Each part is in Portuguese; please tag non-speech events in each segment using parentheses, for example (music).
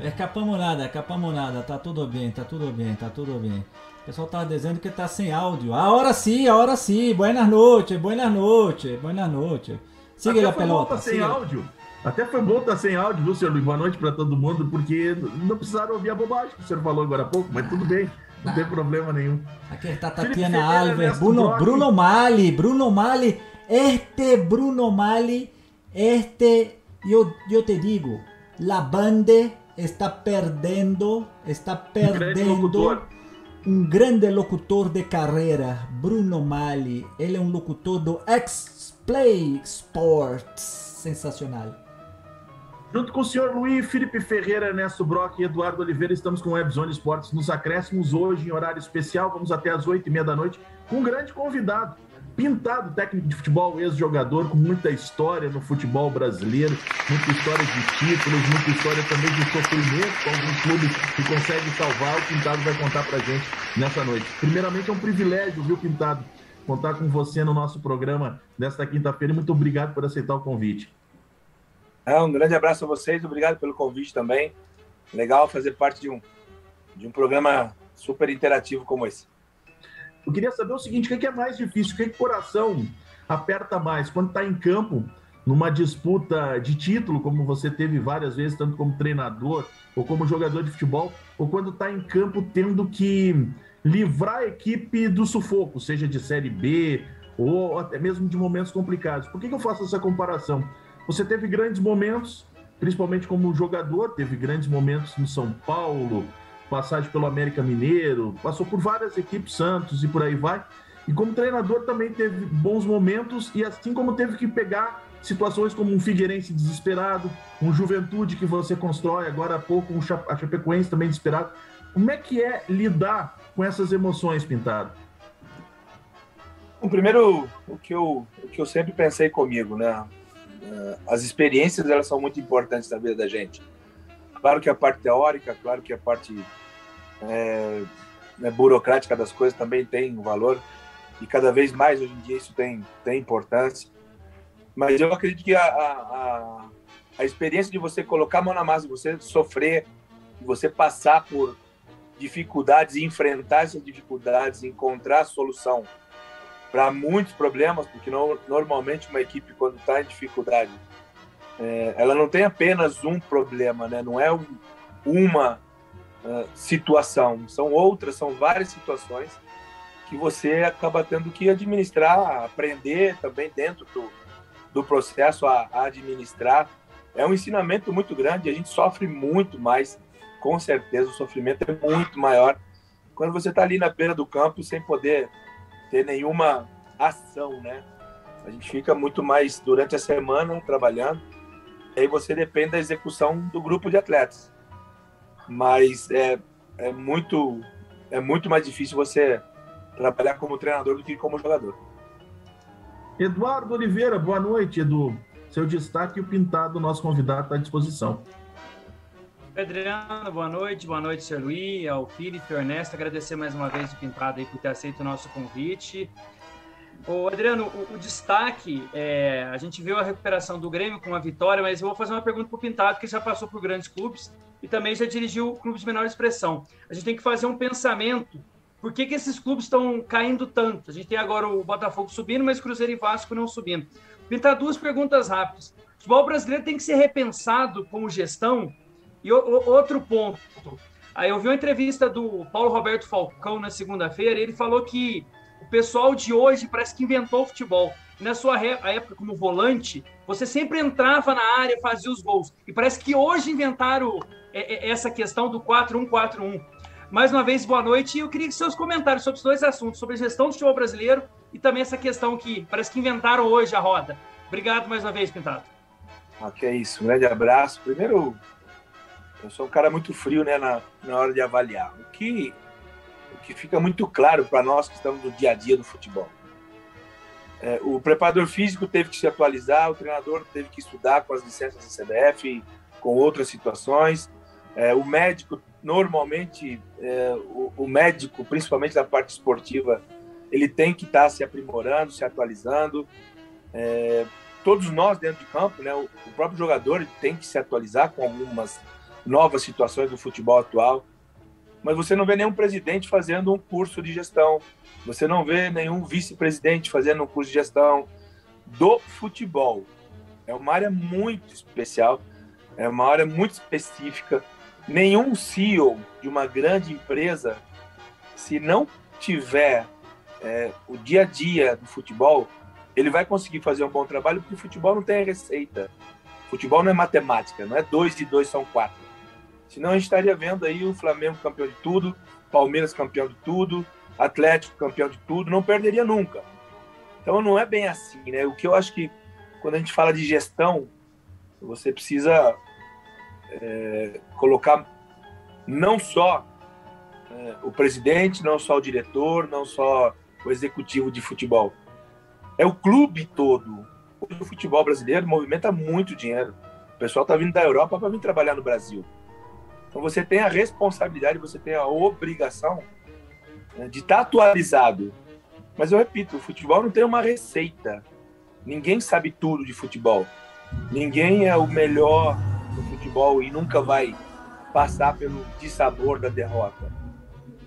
Escapamos nada, escapamos nada, tá tudo bem, tá tudo bem, tá tudo bem. O pessoal tá dizendo que tá sem áudio. Agora sim, agora sim. Buenas noches, buenas noches, buenas noches. Siga a pelota. Tá sem áudio. Até foi bom estar tá sem áudio, viu, senhor Luiz? Boa noite para todo mundo, porque não precisaram ouvir a bobagem que o senhor falou agora há pouco, mas tudo bem. Não tem problema nenhum. Aqui está Tatiana Alves, Bruno, Bruno Mali, Bruno Mali, este Bruno Mali, este, yo, yo te digo, la bande está perdendo, está perdendo um grande locutor de carreira, Bruno Mali. Ele é um locutor do X-Play Sports, sensacional. Junto com o senhor Luiz Felipe Ferreira, Ernesto Brock e Eduardo Oliveira, estamos com o Webzone Esportes nos acréscimos hoje em horário especial. Vamos até às oito e meia da noite com um grande convidado. Pintado, técnico de futebol, ex-jogador, com muita história no futebol brasileiro, muita história de títulos, muita história também de sofrimento com alguns clubes que conseguem salvar. O Pintado vai contar pra gente nessa noite. Primeiramente, é um privilégio, viu, Pintado, contar com você no nosso programa desta quinta-feira muito obrigado por aceitar o convite. É, um grande abraço a vocês, obrigado pelo convite também. Legal fazer parte de um, de um programa super interativo como esse. Eu queria saber o seguinte: o que é mais difícil? O que, é que o coração aperta mais quando está em campo, numa disputa de título, como você teve várias vezes, tanto como treinador ou como jogador de futebol, ou quando está em campo tendo que livrar a equipe do sufoco, seja de Série B ou até mesmo de momentos complicados? Por que, que eu faço essa comparação? Você teve grandes momentos, principalmente como jogador, teve grandes momentos no São Paulo, passagem pelo América Mineiro, passou por várias equipes, Santos e por aí vai. E como treinador também teve bons momentos e assim como teve que pegar situações como um Figueirense desesperado, um Juventude que você constrói agora há pouco, um a Chapecoense também desesperado. Como é que é lidar com essas emoções, Pintado? O primeiro, o que eu, o que eu sempre pensei comigo, né? Eh, as experiências elas são muito importantes na vida da gente. Claro que a parte teórica, claro que a parte é, né, burocrática das coisas também tem um valor e cada vez mais hoje em dia isso tem tem importância. Mas eu acredito que a, a, a experiência de você colocar a mão na massa, você sofrer, você passar por dificuldades enfrentar essas dificuldades, encontrar solução para muitos problemas, porque não, normalmente uma equipe quando está em dificuldade, é, ela não tem apenas um problema, né? Não é um, uma uh, situação, são outras, são várias situações que você acaba tendo que administrar, aprender também dentro do, do processo a, a administrar. É um ensinamento muito grande, a gente sofre muito mais, com certeza o sofrimento é muito maior quando você está ali na beira do campo sem poder ter nenhuma ação, né? A gente fica muito mais durante a semana trabalhando, aí você depende da execução do grupo de atletas. Mas é, é muito é muito mais difícil você trabalhar como treinador do que como jogador. Eduardo Oliveira, boa noite, Edu. Seu destaque e o pintado, nosso convidado, está à disposição. Adriano, boa noite, boa noite, Sr. Luiz, ao Felipe, ao Ernesto, agradecer mais uma vez o Pintado aí por ter aceito o nosso convite. Ô, Adriano, o, o destaque, é, a gente viu a recuperação do Grêmio com uma vitória, mas eu vou fazer uma pergunta para o Pintado, que já passou por grandes clubes e também já dirigiu clubes de menor expressão. A gente tem que fazer um pensamento, por que, que esses clubes estão caindo tanto? A gente tem agora o Botafogo subindo, mas Cruzeiro e Vasco não subindo. Pintado, duas perguntas rápidas. O futebol brasileiro tem que ser repensado como gestão e o, o, outro ponto. Aí eu vi uma entrevista do Paulo Roberto Falcão na segunda-feira, ele falou que o pessoal de hoje parece que inventou o futebol. Na sua época, como volante, você sempre entrava na área, fazia os gols. E parece que hoje inventaram é, é, essa questão do 4-1-4-1. Mais uma vez, boa noite. E eu queria seus comentários sobre os dois assuntos, sobre a gestão do futebol brasileiro e também essa questão que parece que inventaram hoje a roda. Obrigado mais uma vez, Pintado. Ok, isso. Um grande abraço. Primeiro, eu sou um cara muito frio né, na, na hora de avaliar. O que, o que fica muito claro para nós que estamos no dia a dia do futebol. É, o preparador físico teve que se atualizar, o treinador teve que estudar com as licenças da CBF, com outras situações. É, o médico, normalmente, é, o, o, médico, principalmente da parte esportiva, ele tem que estar tá se aprimorando, se atualizando. É, todos nós dentro de campo, né, o, o próprio jogador tem que se atualizar com algumas novas situações do futebol atual. Mas você não vê nenhum presidente fazendo um curso de gestão, você não vê nenhum vice-presidente fazendo um curso de gestão do futebol. É uma área muito especial, é uma área muito específica. Nenhum CEO de uma grande empresa, se não tiver é, o dia a dia do futebol, ele vai conseguir fazer um bom trabalho, porque o futebol não tem receita. Futebol não é matemática, não é dois e dois são quatro. Senão a gente estaria vendo aí o Flamengo campeão de tudo, Palmeiras campeão de tudo, Atlético campeão de tudo, não perderia nunca. Então não é bem assim, né? O que eu acho que quando a gente fala de gestão, você precisa é, colocar não só é, o presidente, não só o diretor, não só o executivo de futebol. É o clube todo. O futebol brasileiro movimenta muito dinheiro. O pessoal está vindo da Europa para vir trabalhar no Brasil. Então você tem a responsabilidade, você tem a obrigação né, de estar tá atualizado. Mas eu repito, o futebol não tem uma receita. Ninguém sabe tudo de futebol. Ninguém é o melhor do futebol e nunca vai passar pelo dissabor da derrota.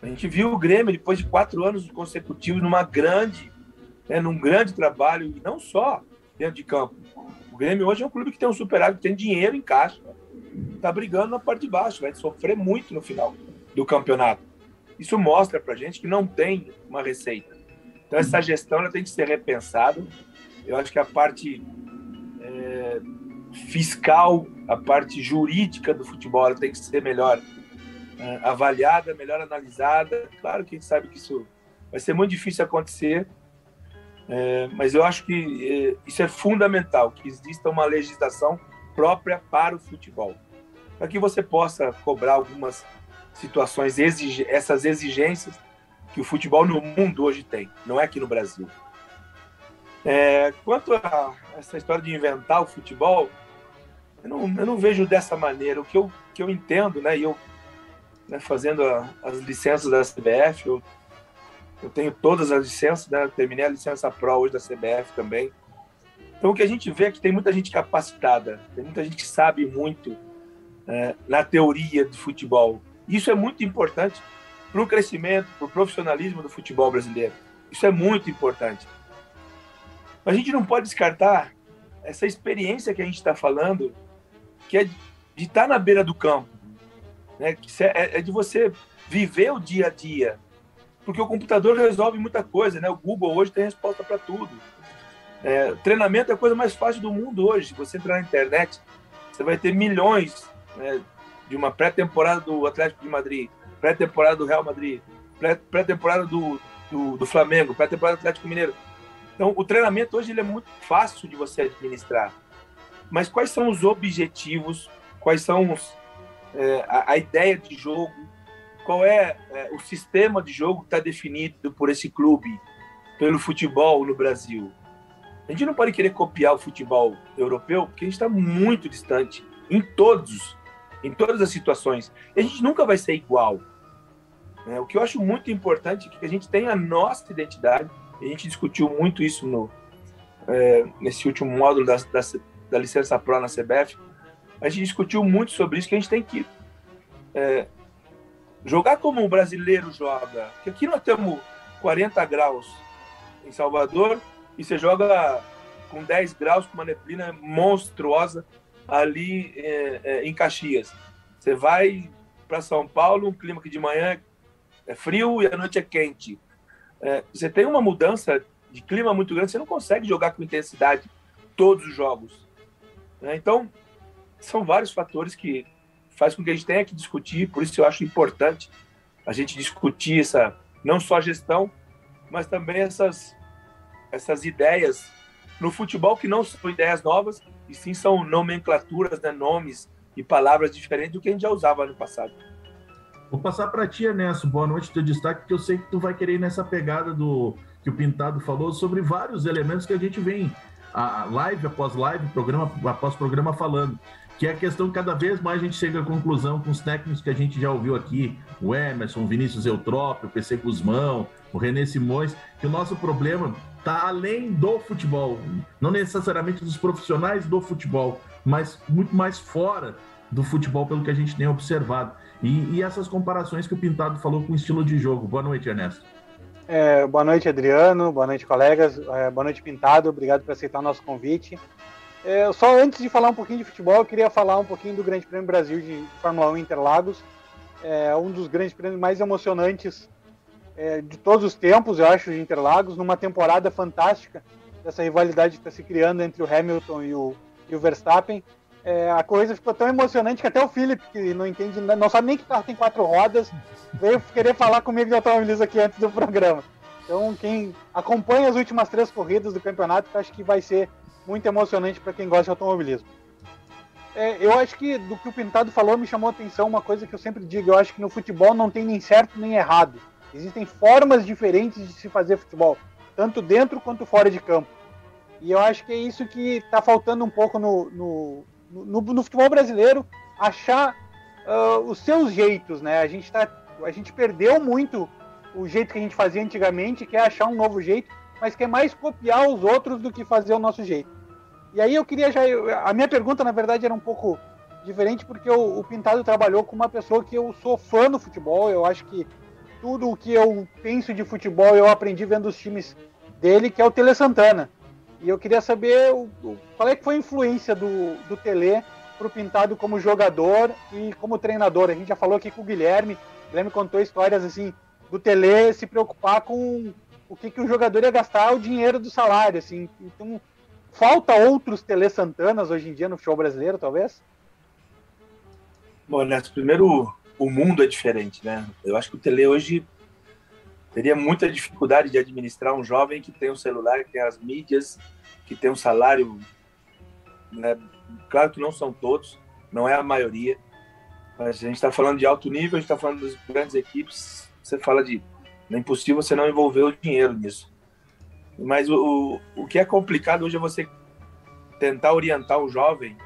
A gente viu o Grêmio depois de quatro anos consecutivos numa grande, né, num grande trabalho e não só dentro de campo. O Grêmio hoje é um clube que tem um superávit, tem dinheiro em caixa, está brigando na parte de baixo, vai sofrer muito no final do campeonato. Isso mostra para gente que não tem uma receita. Então essa gestão ela tem que ser repensada. Eu acho que a parte é, fiscal, a parte jurídica do futebol ela tem que ser melhor é, avaliada, melhor analisada. Claro que a gente sabe que isso vai ser muito difícil acontecer, é, mas eu acho que é, isso é fundamental, que exista uma legislação própria para o futebol, para que você possa cobrar algumas situações, essas exigências que o futebol no mundo hoje tem, não é aqui no Brasil. É, quanto a essa história de inventar o futebol, eu não, eu não vejo dessa maneira. O que eu, que eu entendo, né, e eu né, fazendo a, as licenças da CBF, eu, eu tenho todas as licenças, né, terminei a licença Pro hoje da CBF também. Então o que a gente vê é que tem muita gente capacitada, tem muita gente que sabe muito é, na teoria do futebol. Isso é muito importante para o crescimento, para o profissionalismo do futebol brasileiro. Isso é muito importante. Mas a gente não pode descartar essa experiência que a gente está falando, que é de estar tá na beira do campo, né? É, é de você viver o dia a dia, porque o computador resolve muita coisa, né? O Google hoje tem resposta para tudo. É, treinamento é a coisa mais fácil do mundo hoje. Você entrar na internet, você vai ter milhões né, de uma pré-temporada do Atlético de Madrid, pré-temporada do Real Madrid, pré-temporada do, do, do, Flamengo, pré-temporada do Atlético Mineiro. Então, o treinamento hoje ele é muito fácil de você administrar. Mas quais são os objetivos? Quais são os, é, a, a, ideia de jogo? Qual é, é o sistema de jogo que está definido por esse clube, pelo futebol no Brasil? A gente não pode querer copiar o futebol europeu, porque a gente está muito distante em todos, em todas as situações. E a gente nunca vai ser igual. É, o que eu acho muito importante é que a gente tenha a nossa identidade. A gente discutiu muito isso no, é, nesse último módulo da, da, da, licença Pro na CBF. A gente discutiu muito sobre isso, que a gente tem que é, jogar como um brasileiro joga. Porque aqui nós temos 40 graus em Salvador e você joga com 10 graus, com uma neblina monstruosa ali é, é, em Caxias. Você vai para São Paulo, um clima que de manhã é frio e à noite é quente. É, você tem uma mudança de clima muito grande, você não consegue jogar com intensidade todos os jogos. Né? Então, são vários fatores que faz com que a gente tenha que discutir, por isso eu acho importante a gente discutir essa, não só a gestão, mas também essas, essas ideias no futebol que não são ideias novas, e sim são nomenclaturas, né, nomes e palavras diferentes do que a gente já usava no passado. Vou passar para ti, Ernesto. Boa noite, teu destaque, que eu sei que tu vai querer ir nessa pegada do que o Pintado falou sobre vários elementos que a gente vem a live após live, programa após programa falando que é a questão que cada vez mais a gente chega à conclusão com os técnicos que a gente já ouviu aqui, o Emerson, o Vinícius Eutrópio, o PC Guzmão, o René Simões, que o nosso problema está além do futebol, não necessariamente dos profissionais do futebol, mas muito mais fora do futebol, pelo que a gente tem observado. E, e essas comparações que o Pintado falou com o estilo de jogo. Boa noite, Ernesto. É, boa noite, Adriano. Boa noite, colegas. É, boa noite, Pintado. Obrigado por aceitar o nosso convite. É, só antes de falar um pouquinho de futebol, eu queria falar um pouquinho do Grande Prêmio Brasil de Fórmula 1 Interlagos. É um dos grandes prêmios mais emocionantes é, de todos os tempos, eu acho, de Interlagos, numa temporada fantástica dessa rivalidade que está se criando entre o Hamilton e o, e o Verstappen. É, a coisa ficou tão emocionante que até o Felipe, que não entende, não sabe nem que carro tem quatro rodas, veio querer falar comigo de automobilismo aqui antes do programa. Então, quem acompanha as últimas três corridas do campeonato, acho que vai ser muito emocionante para quem gosta de automobilismo. É, eu acho que do que o Pintado falou me chamou a atenção uma coisa que eu sempre digo: eu acho que no futebol não tem nem certo nem errado. Existem formas diferentes de se fazer futebol, tanto dentro quanto fora de campo. E eu acho que é isso que está faltando um pouco no, no, no, no futebol brasileiro achar uh, os seus jeitos, né? A gente, tá, a gente perdeu muito o jeito que a gente fazia antigamente, que é achar um novo jeito, mas que é mais copiar os outros do que fazer o nosso jeito. E aí eu queria já. A minha pergunta, na verdade, era um pouco diferente, porque o, o Pintado trabalhou com uma pessoa que eu sou fã do futebol. Eu acho que tudo o que eu penso de futebol eu aprendi vendo os times dele, que é o Tele Santana. E eu queria saber o, o, qual é que foi a influência do, do Tele para o Pintado como jogador e como treinador. A gente já falou aqui com o Guilherme, o Guilherme contou histórias assim do Tele se preocupar com o que, que o jogador ia gastar o dinheiro do salário, assim. Então, falta outros Tele Santanas hoje em dia no futebol brasileiro, talvez? Bom, Neto, primeiro, o mundo é diferente, né? Eu acho que o Tele hoje teria muita dificuldade de administrar um jovem que tem um celular, que tem as mídias, que tem um salário. Né? Claro que não são todos, não é a maioria, mas a gente está falando de alto nível, a gente está falando das grandes equipes. Você fala de é impossível você não envolver o dinheiro nisso. Mas o, o, que é complicado hoje é você tentar orientar o jovem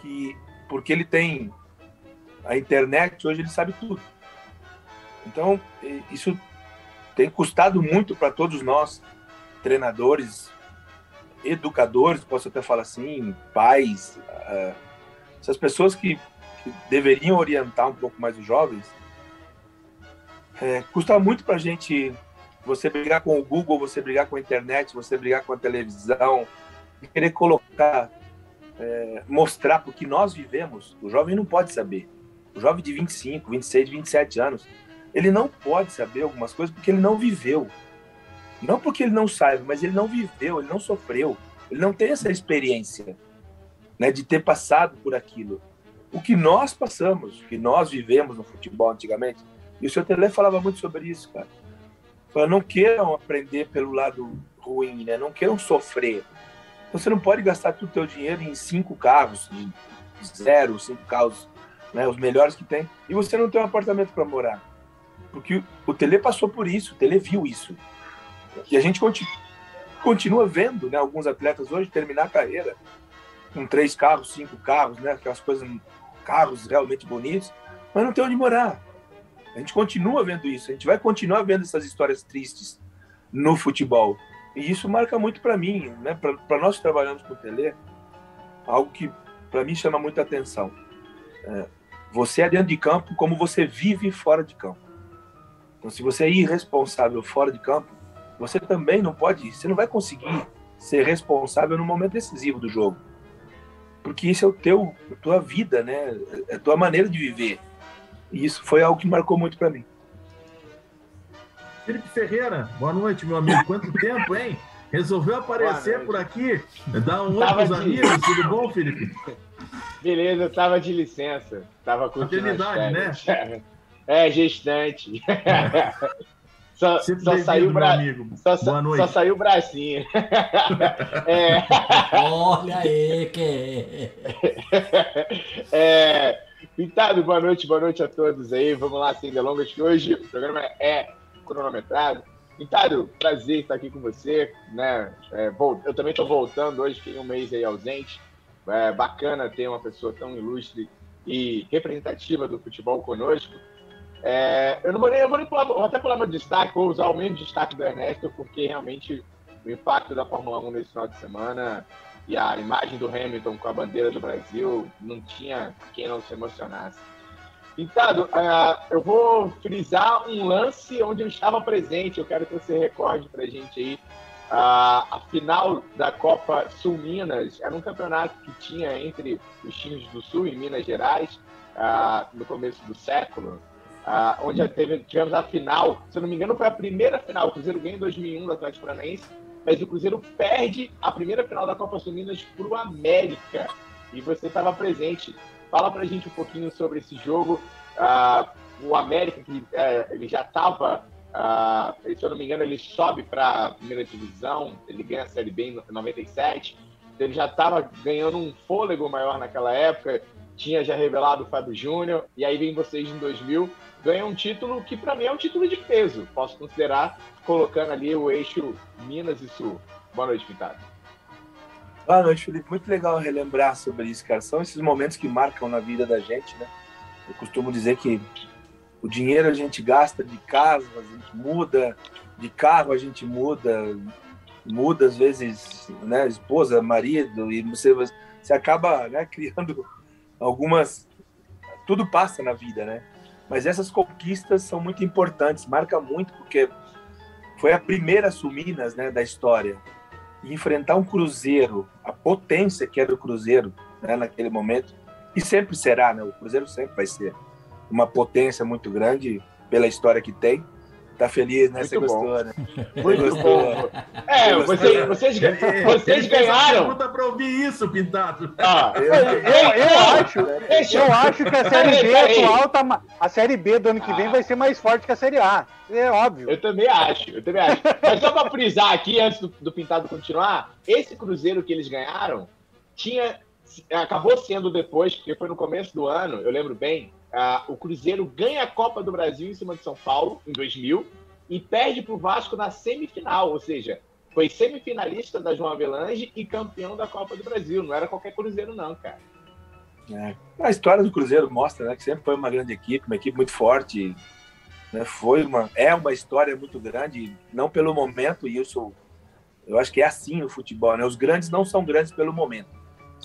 que, porque ele tem a internet, hoje ele sabe tudo. Então, isso tem custado muito para todos nós, treinadores, educadores, posso até falar assim, pais, essas pessoas que, que deveriam orientar um pouco mais os jovens, é, custa muito para a gente você brigar com o Google, você brigar com a internet, você brigar com a televisão, querer colocar, é, mostrar porque nós vivemos. O jovem não pode saber. O jovem de 25, 26, 27 anos, ele não pode saber algumas coisas porque ele não viveu. Não porque ele não saiba, mas ele não viveu, ele não sofreu. Ele não tem essa experiência né, de ter passado por aquilo. O que nós passamos, o que nós vivemos no futebol antigamente, e o seu Tele falava muito sobre isso, cara. Falava, não queiram aprender pelo lado ruim, né? Não queiram sofrer. Então, você não pode gastar todo o teu dinheiro em cinco carros, de zero, cinco carros, né? Os melhores que tem, e você não tem um apartamento para morar. Porque o Tele passou por isso, o Tele viu isso. E a gente continua, vendo, né? Alguns atletas hoje terminar a carreira com três carros, cinco carros, né? Aquelas coisas, carros realmente bonitos, mas não tem onde morar. A gente continua vendo isso, a gente vai continuar vendo essas histórias tristes no futebol. E isso marca muito para mim, né? Para nós que trabalhamos com o Tele, algo que para mim chama muita atenção. É, você é dentro de campo como você vive fora de campo. Então, se você é irresponsável fora de campo, você também não pode, você não vai conseguir ser responsável no momento decisivo do jogo. Porque isso é o teu, a tua vida, né? É a tua maneira de viver. E isso foi algo que marcou muito para mim. Felipe Ferreira, boa noite, meu amigo. Quanto tempo, hein? Resolveu aparecer por aqui, dar um oi pros de... amigos. (laughs) Tudo bom, Felipe? Beleza, eu tava de licença. Tava com Maternidade, né? (laughs) É, gestante. (laughs) Só, só saiu bra... só, só, saiu o bracinho. é... Olha aí, que é... Pintado, boa noite, boa noite a todos aí. Vamos lá, sem delongas, que hoje o programa é cronometrado. Pintado, prazer estar aqui com você. Né? É, eu também estou voltando hoje, fiquei um mês aí ausente. É bacana ter uma pessoa tão ilustre e representativa do futebol conosco. É, eu não vou eu vou, nem pular, vou até pular meu destaque, vou usar o mesmo destaque do Ernesto, porque realmente o impacto da Fórmula 1 nesse final de semana e a imagem do Hamilton com a bandeira do Brasil, não tinha quem não se emocionasse. Pintado, uh, eu vou frisar um lance onde eu estava presente. Eu quero que você recorde para a gente aí. Uh, a final da Copa Sul Minas era um campeonato que tinha entre os times do Sul e Minas Gerais uh, no começo do século, onde teve, tivemos a final. Se eu não me engano, foi a primeira final. O Cruzeiro ganhou em 2001 do Atlético Paranaense, mas o Cruzeiro perde a primeira final da Copa Sul Minas para o América. E você estava presente. Fala pra gente um pouquinho sobre esse jogo. Uh, o América, que uh, ele já estava, uh, se eu não me engano, ele sobe para a primeira divisão, ele ganha a Série B em 97. Ele já estava ganhando um fôlego maior naquela época, tinha já revelado o Fábio Júnior, e aí vem vocês em 2000, ganha um título que para mim é um título de peso, posso considerar, colocando ali o eixo Minas e Sul. Boa noite, Pintado. Boa noite, Felipe. Muito legal relembrar sobre isso, cara. São esses momentos que marcam na vida da gente, né? Eu costumo dizer que o dinheiro a gente gasta de casa, a gente muda, de carro a gente muda, muda às vezes, né? Esposa, marido, e você, você acaba né, (laughs) criando algumas. Tudo passa na vida, né? Mas essas conquistas são muito importantes, marca muito, porque foi a primeira Suminas né, da história e enfrentar um Cruzeiro, a potência que era o Cruzeiro né, naquele momento, e sempre será, né? O Cruzeiro sempre vai ser uma potência muito grande pela história que tem. Tá feliz, né? Muito você bom. gostou, né? Muito Gostou, bom. né? (laughs) É, vocês, né? vocês, (laughs) vocês ganharam. pergunta para ouvir isso, Pintado. (laughs) Ah, Eu, eu acho, Deixa eu acho que a Série B atual tá. A Série B do ano que vem Ah. vai ser mais forte que a Série A. É óbvio. Eu também acho, eu também acho. Mas só para frisar aqui, antes do, do Pintado continuar, esse Cruzeiro que eles ganharam tinha acabou sendo depois, porque foi no começo do ano, eu lembro bem, ah, o Cruzeiro ganha a Copa do Brasil em cima de São Paulo, em 2000, e perde para o Vasco na semifinal, ou seja, foi semifinalista da João Avelange e campeão da Copa do Brasil. Não era qualquer Cruzeiro, não, cara. É. A história do Cruzeiro mostra né, que sempre foi uma grande equipe, uma equipe muito forte. Né, foi uma, é uma história muito grande, não pelo momento, e isso eu acho que é assim o futebol. Né? Os grandes não são grandes pelo momento,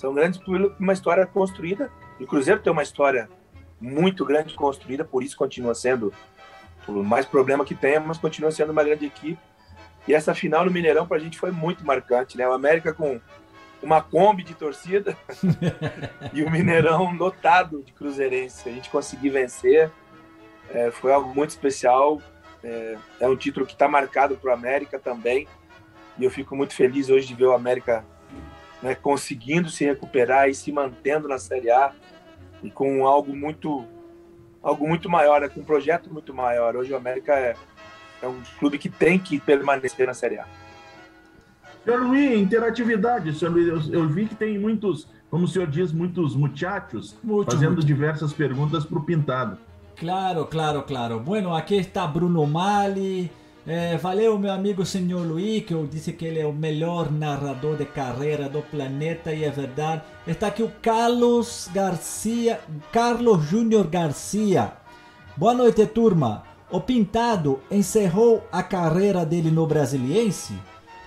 são grandes por uma história construída. E o Cruzeiro tem uma história muito grande construída, por isso continua sendo, por mais problema que tenha, mas continua sendo uma grande equipe. E essa final no Mineirão para a gente foi muito marcante, né? O América com uma Kombi de torcida (laughs) e o Mineirão lotado de cruzeirense. A gente conseguiu vencer, é, foi algo muito especial. É, é um título que está marcado para o América também. E eu fico muito feliz hoje de ver o América né, conseguindo se recuperar e se mantendo na Série A e com algo muito algo muito maior, né, com um projeto muito maior. Hoje o América é, é um clube que tem que permanecer na Série A. Senhor Luiz, interatividade. Senhor Luiz, eu, eu vi que tem muitos, como o senhor diz, muitos muchachos Mucho, fazendo mucho. diversas perguntas para o Pintado. Claro, claro, claro. Bueno, aqui está Bruno Mali. É, valeu, meu amigo senhor Luiz, que eu disse que ele é o melhor narrador de carreira do planeta e é verdade. Está aqui o Carlos Garcia, Carlos Júnior Garcia. Boa noite, turma. O Pintado encerrou a carreira dele no Brasiliense?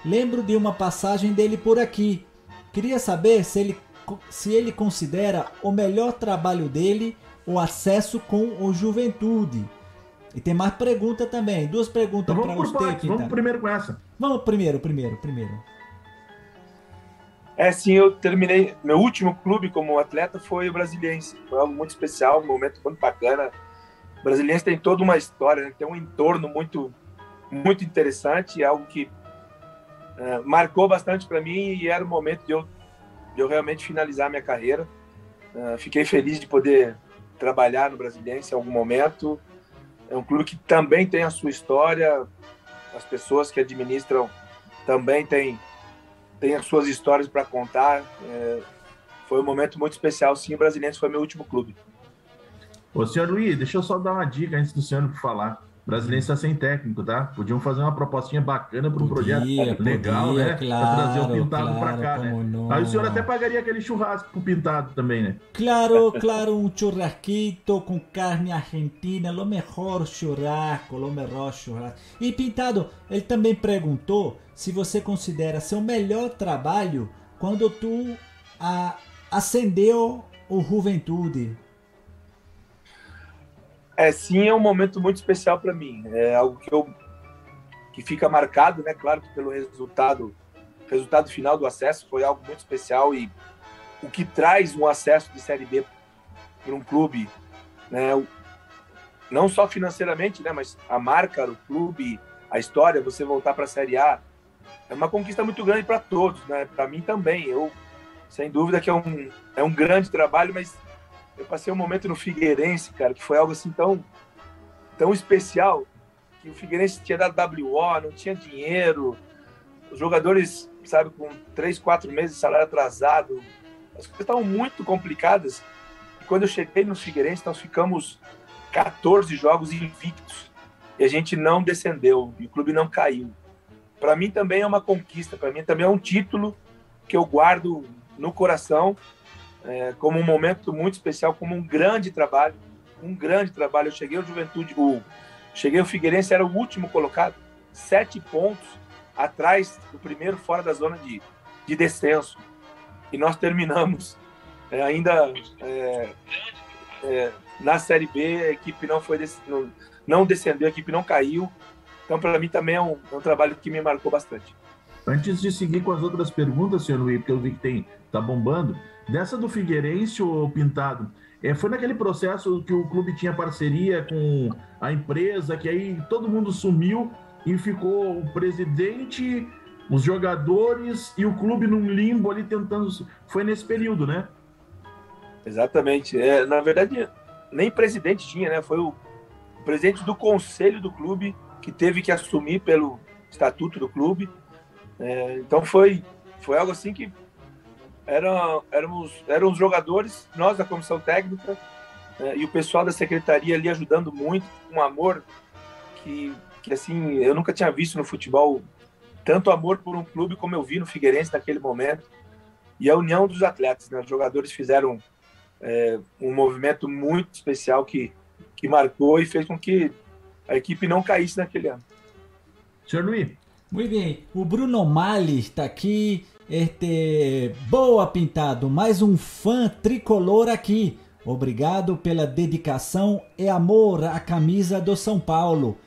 Lembro de uma passagem dele por aqui. Queria saber se ele, se ele considera o melhor trabalho dele o acesso com o Juventude. E tem mais pergunta também. Duas perguntas Então para partes. Pintado. Vamos primeiro com essa. Vamos primeiro, primeiro, primeiro. É, sim, eu terminei. Meu último clube como atleta foi o Brasiliense. Foi algo muito especial, um momento muito bacana. O Brasiliense tem toda uma história, né? tem um entorno muito, muito interessante, algo que é, marcou bastante para mim e era o momento de eu, de eu realmente finalizar minha carreira. É, fiquei feliz de poder trabalhar no Brasiliense em algum momento. É um clube que também tem a sua história, as pessoas que administram também têm tem as suas histórias para contar. É, foi um momento muito especial. Sim, o Brasiliense foi meu último clube. Ô, senhor Luiz, deixa eu só dar uma dica antes do senhor falar. O brasileiro está sem técnico, tá? Podiam fazer uma propostinha bacana para um projeto Podia, legal, podia, né? claro, pra trazer o pintado claro, para cá, né? não. Aí o senhor até pagaria aquele churrasco pro pintado também, né? Claro, claro, un churrasquito con carne argentina, lo mejor churrasco, lo mejor churrasco. E Pintado, ele também perguntou se você considera seu melhor trabalho quando tu a, acendeu o Juventude? É, sim, é um momento muito especial para mim. É algo que eu que fica marcado, né? Claro que pelo resultado, resultado final do acesso foi algo muito especial e o que traz um acesso de série B para um clube, né? Não só financeiramente, né? Mas a marca, o clube, a história, você voltar para a série A é uma conquista muito grande para todos, né? Para mim também. Eu sem dúvida que é um é um grande trabalho, mas eu passei um momento no Figueirense, cara, que foi algo assim tão tão especial que o Figueirense tinha dado WO, não tinha dinheiro, os jogadores, sabe, com três, quatro meses de salário atrasado, as coisas estavam muito complicadas. E quando eu cheguei no Figueirense, nós ficamos 14 jogos invictos e a gente não descendeu e o clube não caiu. Para mim também é uma conquista, para mim também é um título que eu guardo no coração é, como um momento muito especial, como um grande trabalho, um grande trabalho. Eu cheguei ao Juventude, o Cheguei o Figueirense, era o último colocado, sete pontos atrás do primeiro, fora da zona de, de descenso. E nós terminamos é, ainda é, é, na Série B, a equipe não foi não, não descendeu, a equipe não caiu. Então, para mim, também é um, é um, trabalho que me marcou bastante. Antes de seguir com as outras perguntas, senhor Luiz, porque eu vi que tem, tá bombando, dessa do Figueirense, o Pintado, é, foi naquele processo que o clube tinha parceria com a empresa, que aí todo mundo sumiu e ficou o presidente, os jogadores e o clube num limbo ali tentando. Foi nesse período, né? Exatamente. É, na verdade, nem presidente tinha, né? Foi o presidente do conselho do clube que teve que assumir pelo estatuto do clube. É, então foi, foi algo assim que era, éramos, eram os jogadores, nós da comissão técnica é, e o pessoal da secretaria ali ajudando muito, um amor que, que assim eu nunca tinha visto no futebol tanto amor por um clube como eu vi no Figueirense naquele momento e a união dos atletas, né? Os jogadores fizeram é, um movimento muito especial que que marcou e fez com que a equipe não caísse naquele ano. Senhor Luiz. Muito bem. O Bruno Mali está aqui este boa pintado, mais um fã tricolor aqui. Obrigado pela dedicação e amor à camisa do São Paulo.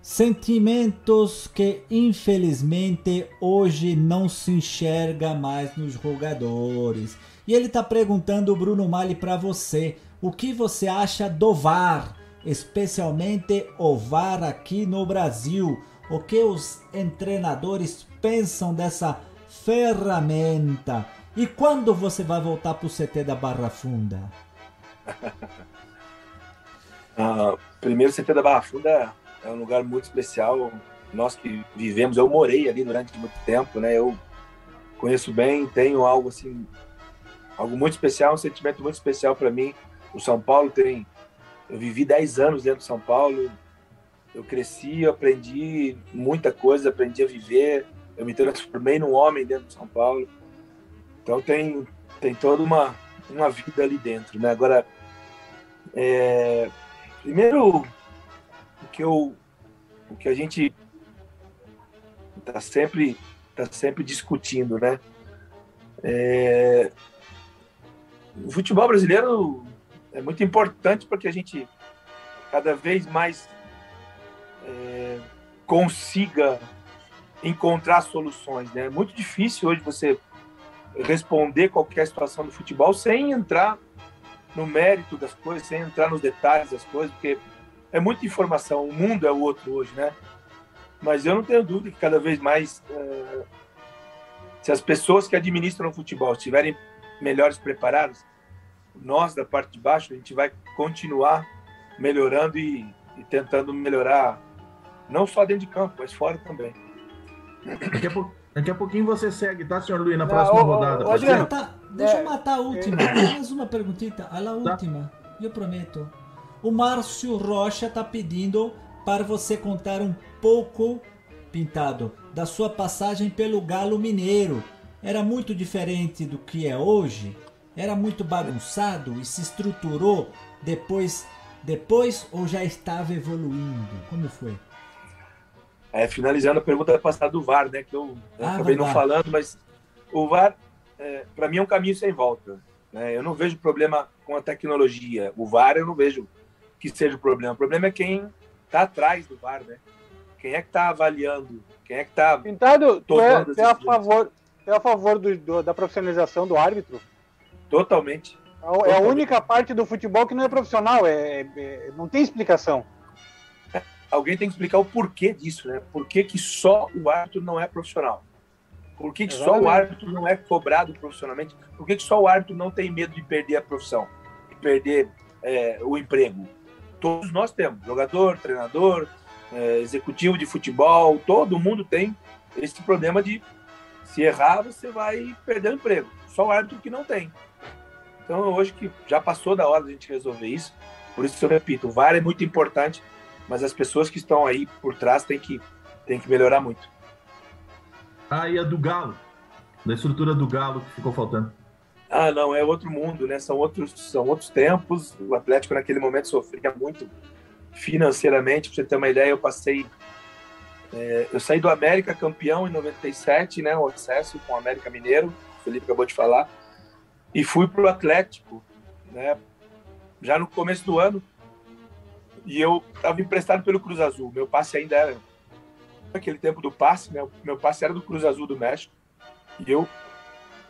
Sentimentos que infelizmente hoje não se enxerga mais nos jogadores. E ele está perguntando, Bruno Mali, para você: o que você acha do VAR, especialmente o VAR aqui no Brasil? O que os treinadores pensam dessa ferramenta. E quando você vai voltar para o CT da Barra Funda? (laughs) ah, primeiro, o CT da Barra Funda é um lugar muito especial. Nós que vivemos, eu morei ali durante muito tempo, né? Eu conheço bem, tenho algo assim, algo muito especial, um sentimento muito especial para mim. O São Paulo tem, eu vivi 10 anos dentro do São Paulo. Eu cresci, aprendi muita coisa, aprendi a viver, eu me transformei num homem dentro de São Paulo. Então tem, tem toda uma, uma vida ali dentro. Né? Agora, é, primeiro, o que, eu, o que a gente está sempre, tá sempre discutindo, né? É, o futebol brasileiro é muito importante para que a gente cada vez mais é, consiga encontrar soluções. Né? É muito difícil hoje você responder qualquer situação do futebol sem entrar no mérito das coisas, sem entrar nos detalhes das coisas, porque é muita informação. O mundo é o outro hoje, né? Mas eu não tenho dúvida que cada vez mais, é, se as pessoas que administram o futebol estiverem melhores preparadas, nós da parte de baixo a gente vai continuar melhorando e, e tentando melhorar não só dentro de campo, mas fora também. Daqui a, pou... Daqui a pouquinho você segue, tá, senhor Luiz, na próxima não, rodada. Ô, Adriano, tá, deixa eu é. matar a última. Mais uma perguntita. A tá. última. Eu prometo. O Márcio Rocha tá pedindo para você contar um pouco, Pintado, da sua passagem pelo Galo Mineiro. Era muito diferente do que é hoje? Era muito bagunçado e se estruturou depois, depois ou já estava evoluindo? Como foi? É, finalizando a pergunta passada do VAR, né? Que eu, ah, acabei não falando, mas o VAR, é, para mim é um caminho sem volta. Né? Eu não vejo problema com a tecnologia. O VAR eu não vejo que seja o problema. O problema é quem está atrás do VAR, né? Quem é que está avaliando? Quem é que está. Pintado, tu é, tu é a favor, é a favor do, do, da profissionalização do árbitro? Totalmente. É, Totalmente. a única parte do futebol que não é profissional, é, é, não tem explicação. Alguém tem que explicar o porquê disso, né? Por que, que só o árbitro não é profissional? Por que, que só o árbitro não é cobrado profissionalmente? Por que, que só o árbitro não tem medo de perder a profissão? De perder é, o emprego? Todos nós temos, jogador, treinador, é, executivo de futebol, todo mundo tem esse problema de se errar, você vai perder o emprego. Só o árbitro que não tem. Então, hoje que já passou da hora de a gente resolver isso, por isso eu repito, o VAR é muito importante, mas as pessoas que estão aí por trás têm que, têm que melhorar muito. Ah, e a do Galo, da estrutura do Galo que ficou faltando. Ah, não, é outro mundo, né? São outros, são outros tempos. O Atlético naquele momento sofria muito financeiramente. Para você ter uma ideia, eu passei. É, eu saí do América campeão em 97, né? O acesso com o América Mineiro, o Felipe acabou de falar, e fui para o Atlético, né? Já no começo do ano. E eu estava emprestado pelo Cruz Azul. Meu passe ainda era aquele tempo do passe, né? Meu passe era do Cruz Azul do México. E eu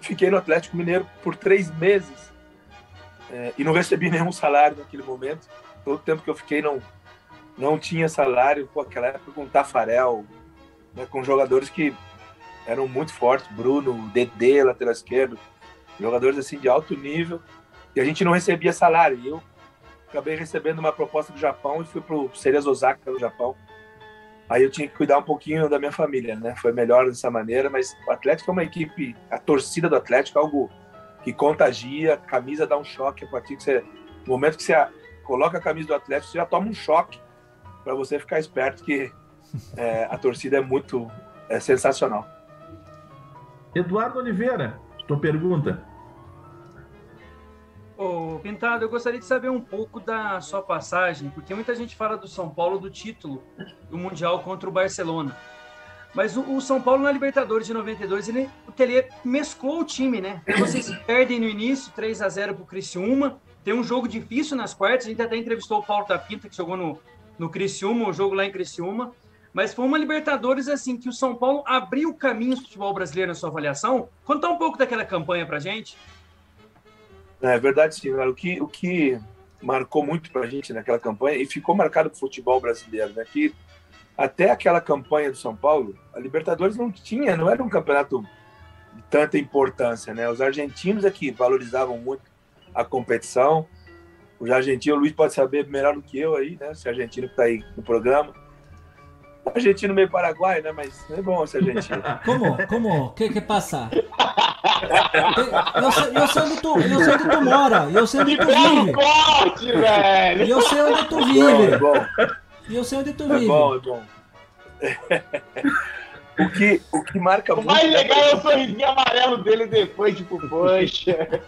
fiquei no Atlético Mineiro por três meses é, e não recebi (laughs) nenhum salário naquele momento. Todo o tempo que eu fiquei não não tinha salário. Pô, aquela época com Tafarel, né, com jogadores que eram muito fortes, Bruno, Dedê, lateral esquerdo, jogadores assim de alto nível. E a gente não recebia salário. E eu acabei recebendo uma proposta do Japão e fui para o Cerezo Osaka, no Japão Aí eu tinha que cuidar um pouquinho da minha família, né? Foi melhor dessa maneira, mas o Atlético é uma equipe, a torcida do Atlético é algo que contagia, a camisa dá um choque a partir que você, no momento que você coloca a camisa do Atlético, você já toma um choque para você ficar esperto que (laughs) é, a torcida é muito é sensacional. Eduardo Oliveira, tua pergunta. Pintado, eu gostaria de saber um pouco da sua passagem, porque muita gente fala do São Paulo do título do Mundial contra o Barcelona. Mas o, o São Paulo na Libertadores de 92, ele, o Tele mesclou o time, né? Vocês (coughs) perdem no início, 3 a 0 para o Criciúma. Tem um jogo difícil nas quartas. A gente até entrevistou o Paulo da Pinta, que jogou no, no Criciúma, o jogo lá em Criciúma. Mas foi uma Libertadores assim que o São Paulo abriu o caminho do futebol brasileiro na sua avaliação. Conta um pouco daquela campanha para gente. É verdade, sim. O que, o que marcou muito para a gente naquela campanha, e ficou marcado para o futebol brasileiro, né? que até aquela campanha do São Paulo, a Libertadores não tinha, não era um campeonato de tanta importância. Né? Os argentinos aqui é valorizavam muito a competição. Os argentinos, o Luiz pode saber melhor do que eu aí, né? Esse argentino que está aí no programa. (laughs) Argentino meio paraguai, né? Mas é bom esse argentino. (laughs) Como? Como? Que que passa? Eu sei, eu sei onde tu, eu sei onde tu mora, eu sei onde tu vive. Corte, velho. E eu sei onde tu vive. É bom, é bom. E eu sei onde tu vive. É bom, é bom. (laughs) o, que, o que marca o muito. O mais legal é o sorrisinho amarelo dele depois, tipo, poxa.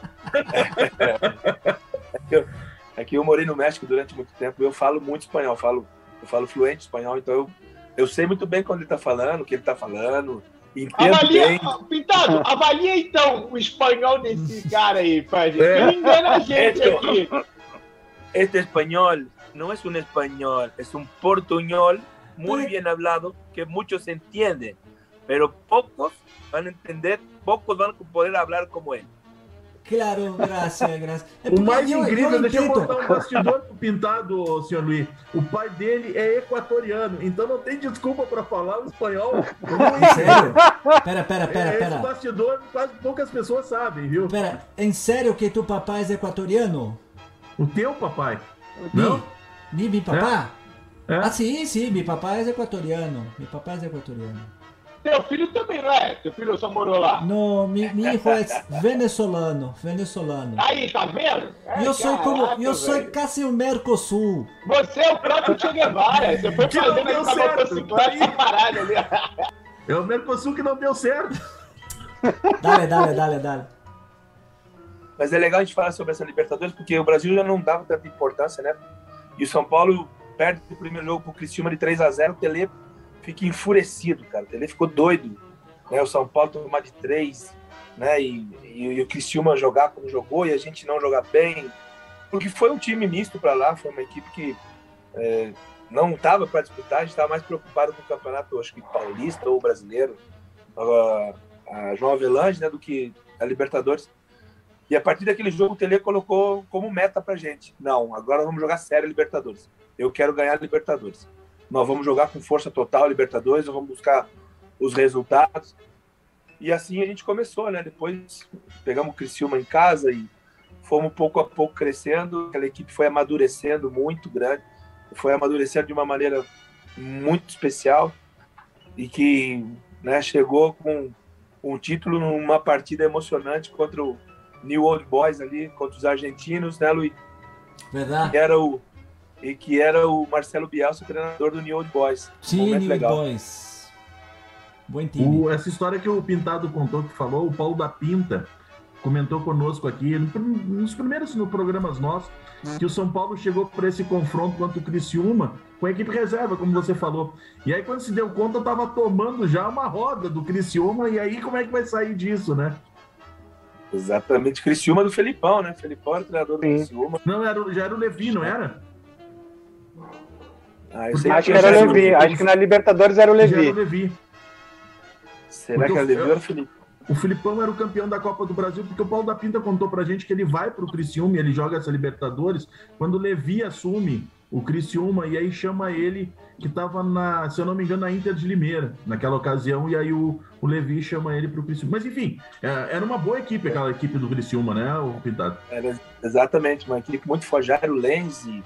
É que eu morei no México durante muito tempo, eu falo muito espanhol, eu falo, eu falo fluente espanhol, então eu, eu sei muito bem quando ele está falando, o que ele está falando Entendo avalia, bem. Pintado, (laughs) avalia então o espanhol desse (laughs) cara aí, pai. É. engana a (laughs) gente este, aqui. Este espanhol não é um espanhol, é um portuñol muito bem hablado que muitos entendem, pero poucos vão entender, poucos vão poder falar como ele. Claro, graças, graças. (laughs) É o mais eu, incrível, eu deixa eu botar um bastidor pintado, senhor Luiz. O pai dele é equatoriano, então não tem desculpa para falar o espanhol. (laughs) sério? Pera, pera, pera, é, pera. Esse bastidor quase poucas pessoas sabem, viu? Pera, em sério que tu papai é equatoriano? O teu papai? Não? Mi, mi papá? É? É? Ah, sim, sim, meu papai é equatoriano. Meu papai é equatoriano. Teu filho também, não é? Teu filho só morou lá. Não, meu, hijo é venezuelano, venezuelano. Aí, tá vendo? É, eu sou como, eu sou quase o Mercosul. Você é o próprio Che Guevara. Você foi que fazendo essa motocicleta parada ali. É o Mercosul que não deu certo. Dale, dale, dale, dale. Mas é legal a gente falar sobre essa Libertadores, porque o Brasil já não dava tanta importância, né? E o São Paulo perde o primeiro jogo pro Cristiano de 3 a 0 o Tele fica enfurecido, cara. Ele ficou doido. Né? O São Paulo tomar de três né? E, e, e o Criciúma jogar como jogou e a gente não jogar bem, porque foi um time misto para lá, foi uma equipe que é, não estava para disputar, a gente estava mais preocupado com o campeonato, acho que paulista ou brasileiro, a, a João Avelange, né, do que a Libertadores. E a partir daquele jogo, o Tele colocou como meta para gente: não, agora vamos jogar sério a Libertadores. Eu quero ganhar a Libertadores. Nós vamos jogar com força total Libertadores, nós vamos buscar os resultados. E assim a gente começou, né? Depois pegamos o Criciúma em casa e fomos pouco a pouco crescendo. Aquela equipe foi amadurecendo muito grande, foi amadurecendo de uma maneira muito especial e que né, chegou com um título numa partida emocionante contra o New Old Boys ali, contra os argentinos, né, Luiz? Verdade. Que era o, e que era o Marcelo Bielsa, treinador do New Old Boys. Sim, New Old Boys. Bom time. O, essa história que o Pintado contou, que falou, o Paulo da Pinta comentou conosco aqui, nos primeiros no programas nossos, que o São Paulo chegou para esse confronto contra o Criciúma com a equipe reserva, como você falou. E aí, quando se deu conta, estava tomando já uma roda do Criciúma, e aí como é que vai sair disso, né? Exatamente, Criciúma do Felipão, né? Felipão era o treinador do Criciúma. Não, era, já era o Levi, não era? Ah, acho que, que era o Levi, acho que na Libertadores era o Levi. Era o Levi. Será porque que era o Levi ou o Felipe? O Filipão era o campeão da Copa do Brasil, porque o Paulo da Pinta contou pra gente que ele vai pro Criciúma e ele joga essa Libertadores quando o Levi assume o Criciúma e aí chama ele, que estava na, se eu não me engano, na Inter de Limeira, naquela ocasião, e aí o, o Levi chama ele pro Criciúma. Mas enfim, é, era uma boa equipe aquela equipe do Criciúma, né, o Pintado? Era exatamente, uma equipe muito forjada, o Lenzi,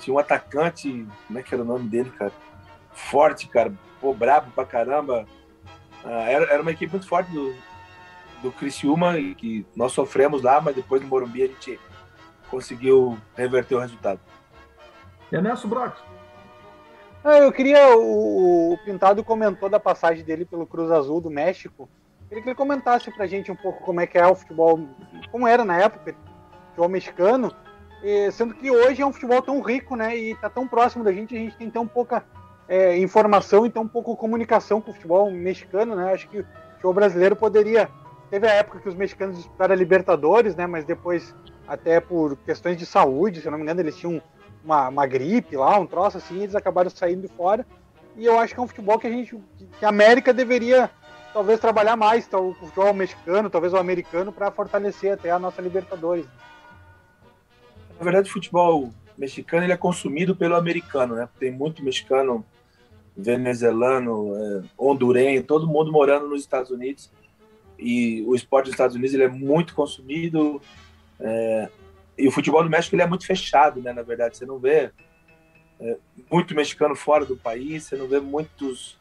tinha um atacante, como é que era o nome dele, cara? Forte, cara, pô, brabo pra caramba. Ah, era, era uma equipe muito forte do, do Criciúma, que nós sofremos lá, mas depois no Morumbi a gente conseguiu reverter o resultado. Ernesto Brock. Ah, eu queria. O, o, Pintado comentou da passagem dele pelo Cruz Azul do México. Queria que ele comentasse pra gente um pouco como é que é o futebol, como era na época, futebol mexicano, e, sendo que hoje é um futebol tão rico, né? E tá tão próximo da gente, a gente tem tão pouca é, informação e tão pouco comunicação com o futebol mexicano, né? Acho que o futebol brasileiro poderia Teve a época que os mexicanos disputaram a Libertadores, né? Mas depois, até por questões de saúde, se eu não me engano, eles tinham uma, uma gripe lá, um troço assim, eles acabaram saindo fora. E eu acho que é um futebol que a gente, que a América deveria talvez trabalhar mais, o futebol mexicano, talvez o americano, para fortalecer até a nossa Libertadores. Na verdade, o futebol mexicano ele é consumido pelo americano, né? Tem muito mexicano, venezuelano, é, hondurenho, todo mundo morando nos Estados Unidos e o esporte dos Estados Unidos ele é muito consumido é, e o futebol do México ele é muito fechado, né? Na verdade, você não vê é, muito mexicano fora do país, você não vê muitos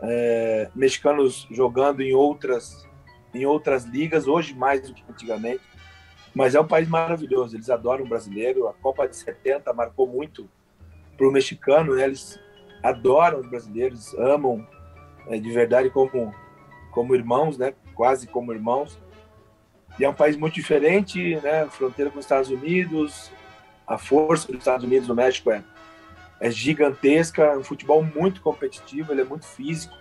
é, mexicanos jogando em outras em outras ligas hoje mais do que antigamente. Mas é um país maravilhoso, eles adoram o brasileiro. A Copa de 70 marcou muito para o mexicano, né? eles adoram os brasileiros, amam é, de verdade como como irmãos, né? quase como irmãos. E é um país muito diferente, né? Fronteira com os Estados Unidos, a força dos Estados Unidos no México é, é gigantesca, é um futebol muito competitivo, ele é muito físico.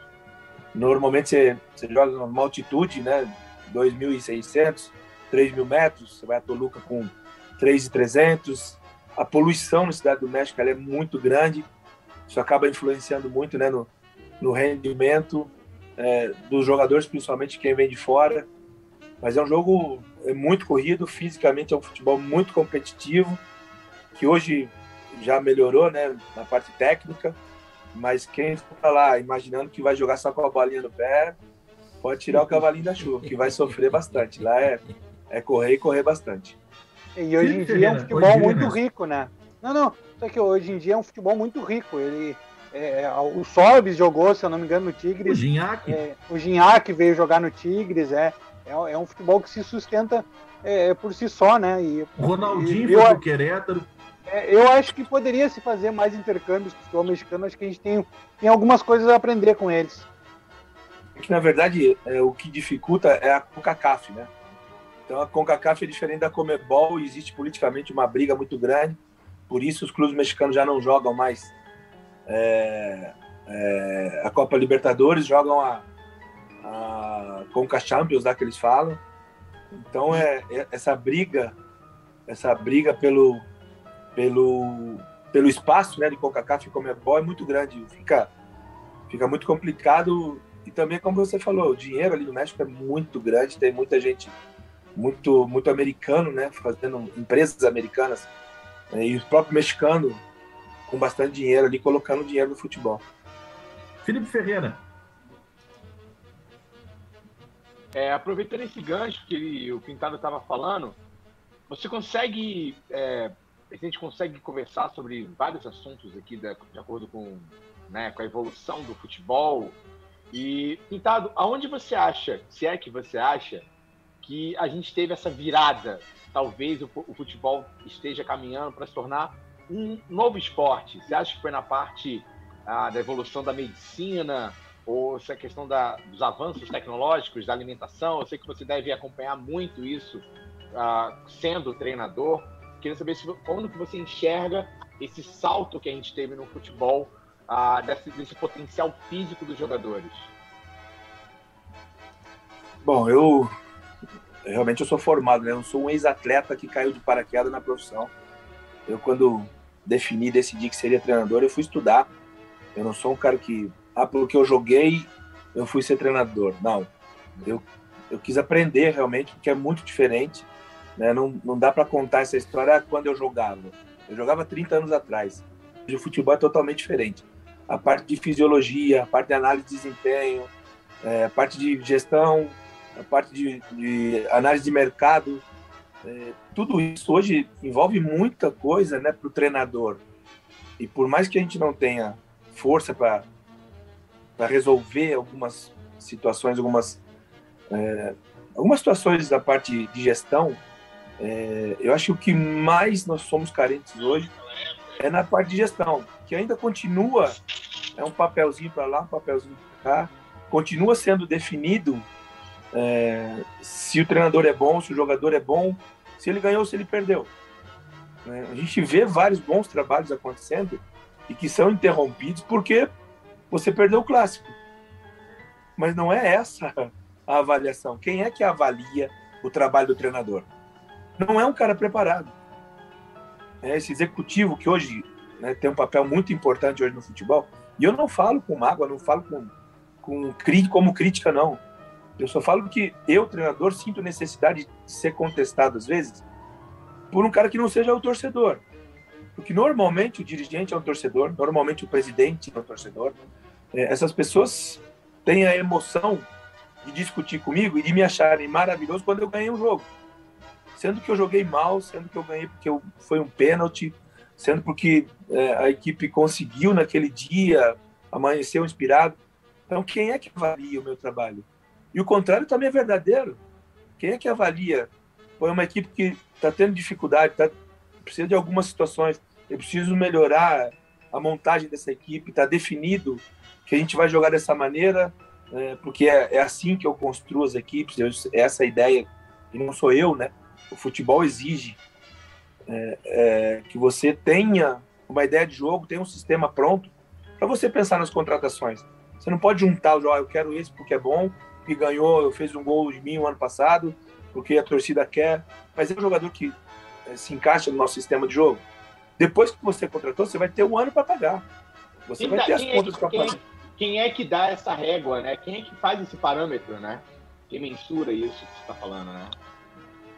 Normalmente você, você joga numa altitude, né? 2.600, 3.000 metros, você vai a Toluca com 3.300. A poluição na cidade do México é muito grande, isso acaba influenciando muito né, no, no rendimento é, dos jogadores, principalmente quem vem de fora. Mas é um jogo é muito corrido, fisicamente é um futebol muito competitivo, que hoje já melhorou né, na parte técnica, mas quem está lá imaginando que vai jogar só com a bolinha no pé, pode tirar o cavalinho da chuva, que vai sofrer bastante. Lá é, é correr e correr bastante. E hoje em dia é um futebol muito rico, né? Não, não, só que hoje em dia é um futebol muito rico. Ele, é, é, o Sobis jogou, se eu não me engano, no Tigres. O Ginhaque. É, o Ginhaque veio jogar no Tigres. É, é, é um futebol que se sustenta é, por si só, né? E, o Ronaldinho e, foi pro Querétaro. É, eu acho que poderia se fazer mais intercâmbios com o futebol mexicano. Acho que a gente tem, tem algumas coisas a aprender com eles. Que na verdade é, o que dificulta é a CONCACAF, né? Então a CONCACAF é diferente da Comebol e existe politicamente uma briga muito grande. Por isso os clubes mexicanos já não jogam mais é, é, a Copa Libertadores, jogam a, a Conca Champions, lá que eles falam, Então é, é essa briga, essa briga pelo pelo pelo espaço, né, de Coca-Cola e Comebol é muito grande. Fica fica muito complicado e também como você falou, o dinheiro ali no México é muito grande, tem muita gente muito muito americano, né, fazendo empresas americanas né, e o próprio mexicano com bastante dinheiro ali colocando dinheiro no futebol. Felipe Ferreira. É, aproveitando esse gancho que ele, o Pintado estava falando, você consegue, é, a gente consegue conversar sobre vários assuntos aqui de, de acordo com, né, com a evolução do futebol. E, Pintado, aonde você acha, se é que você acha, que a gente teve essa virada? Talvez o, futebol esteja caminhando para se tornar um novo esporte. Você acha que foi na parte ah, da evolução da medicina, ou essa questão da, dos avanços tecnológicos da alimentação. Eu sei que você deve acompanhar muito isso uh, sendo treinador. Queria saber se, como que você enxerga esse salto que a gente teve no futebol, uh, desse, desse potencial físico dos jogadores. Bom, eu realmente eu sou formado, né? Eu sou um ex-atleta que caiu de paraquedas na profissão. Eu quando defini, decidi que seria treinador, eu fui estudar. Eu não sou um cara que ah, porque eu joguei, eu fui ser treinador. Não, eu, eu quis aprender realmente, porque é muito diferente. Né? Não, não dá para contar essa história quando eu jogava. Eu jogava 30 anos atrás. Hoje o futebol é totalmente diferente. A parte de fisiologia, a parte de análise de desempenho, é, a parte de gestão, a parte de, de análise de mercado, é, tudo isso hoje envolve muita coisa né, para o treinador. E por mais que a gente não tenha força para resolver algumas situações, algumas, é, algumas situações da parte de gestão, é, eu acho que o que mais nós somos carentes hoje é na parte de gestão, que ainda continua, é um papelzinho para lá, um papelzinho para cá, continua sendo definido é, se o treinador é bom, se o jogador é bom, se ele ganhou, se ele perdeu. É, a gente vê vários bons trabalhos acontecendo e que são interrompidos porque você perdeu o clássico. Mas não é essa a avaliação. Quem é que avalia o trabalho do treinador? Não é um cara preparado. É esse executivo que hoje né, tem um papel muito importante hoje no futebol. E eu não falo com mágoa, não falo com, com como crítica, não. Eu só falo que eu, treinador, sinto necessidade de ser contestado às vezes por um cara que não seja o torcedor. Porque normalmente o dirigente é um torcedor, normalmente o presidente é um torcedor. É, essas pessoas têm a emoção de discutir comigo e de me acharem maravilhoso quando eu ganhei um jogo. Sendo que eu joguei mal, sendo que eu ganhei porque eu, foi um pênalti, sendo porque é, a equipe conseguiu naquele dia, amanheceu inspirado. Então, quem é que avalia o meu trabalho? E o contrário também é verdadeiro. Quem é que avalia? Foi uma equipe que está tendo dificuldade, tá, precisa de algumas situações eu preciso melhorar a montagem dessa equipe, está definido que a gente vai jogar dessa maneira, é, porque é, é, assim que eu construo as equipes, eu, é essa ideia, e não sou eu, né? O futebol exige é, é, que você tenha uma ideia de jogo, tenha um sistema pronto para você pensar nas contratações. Você não pode juntar o jogo, ah, eu quero esse porque é bom, que ganhou, fez um gol de mim o ano passado, porque a torcida quer, mas é um jogador que é, se encaixa no nosso sistema de jogo. Depois que você contratou, você vai ter um ano para pagar. Você vai ter as é contas para pagar. Quem é que dá essa régua, né? Quem é que faz esse parâmetro, né? Quem mensura isso que você está falando, né?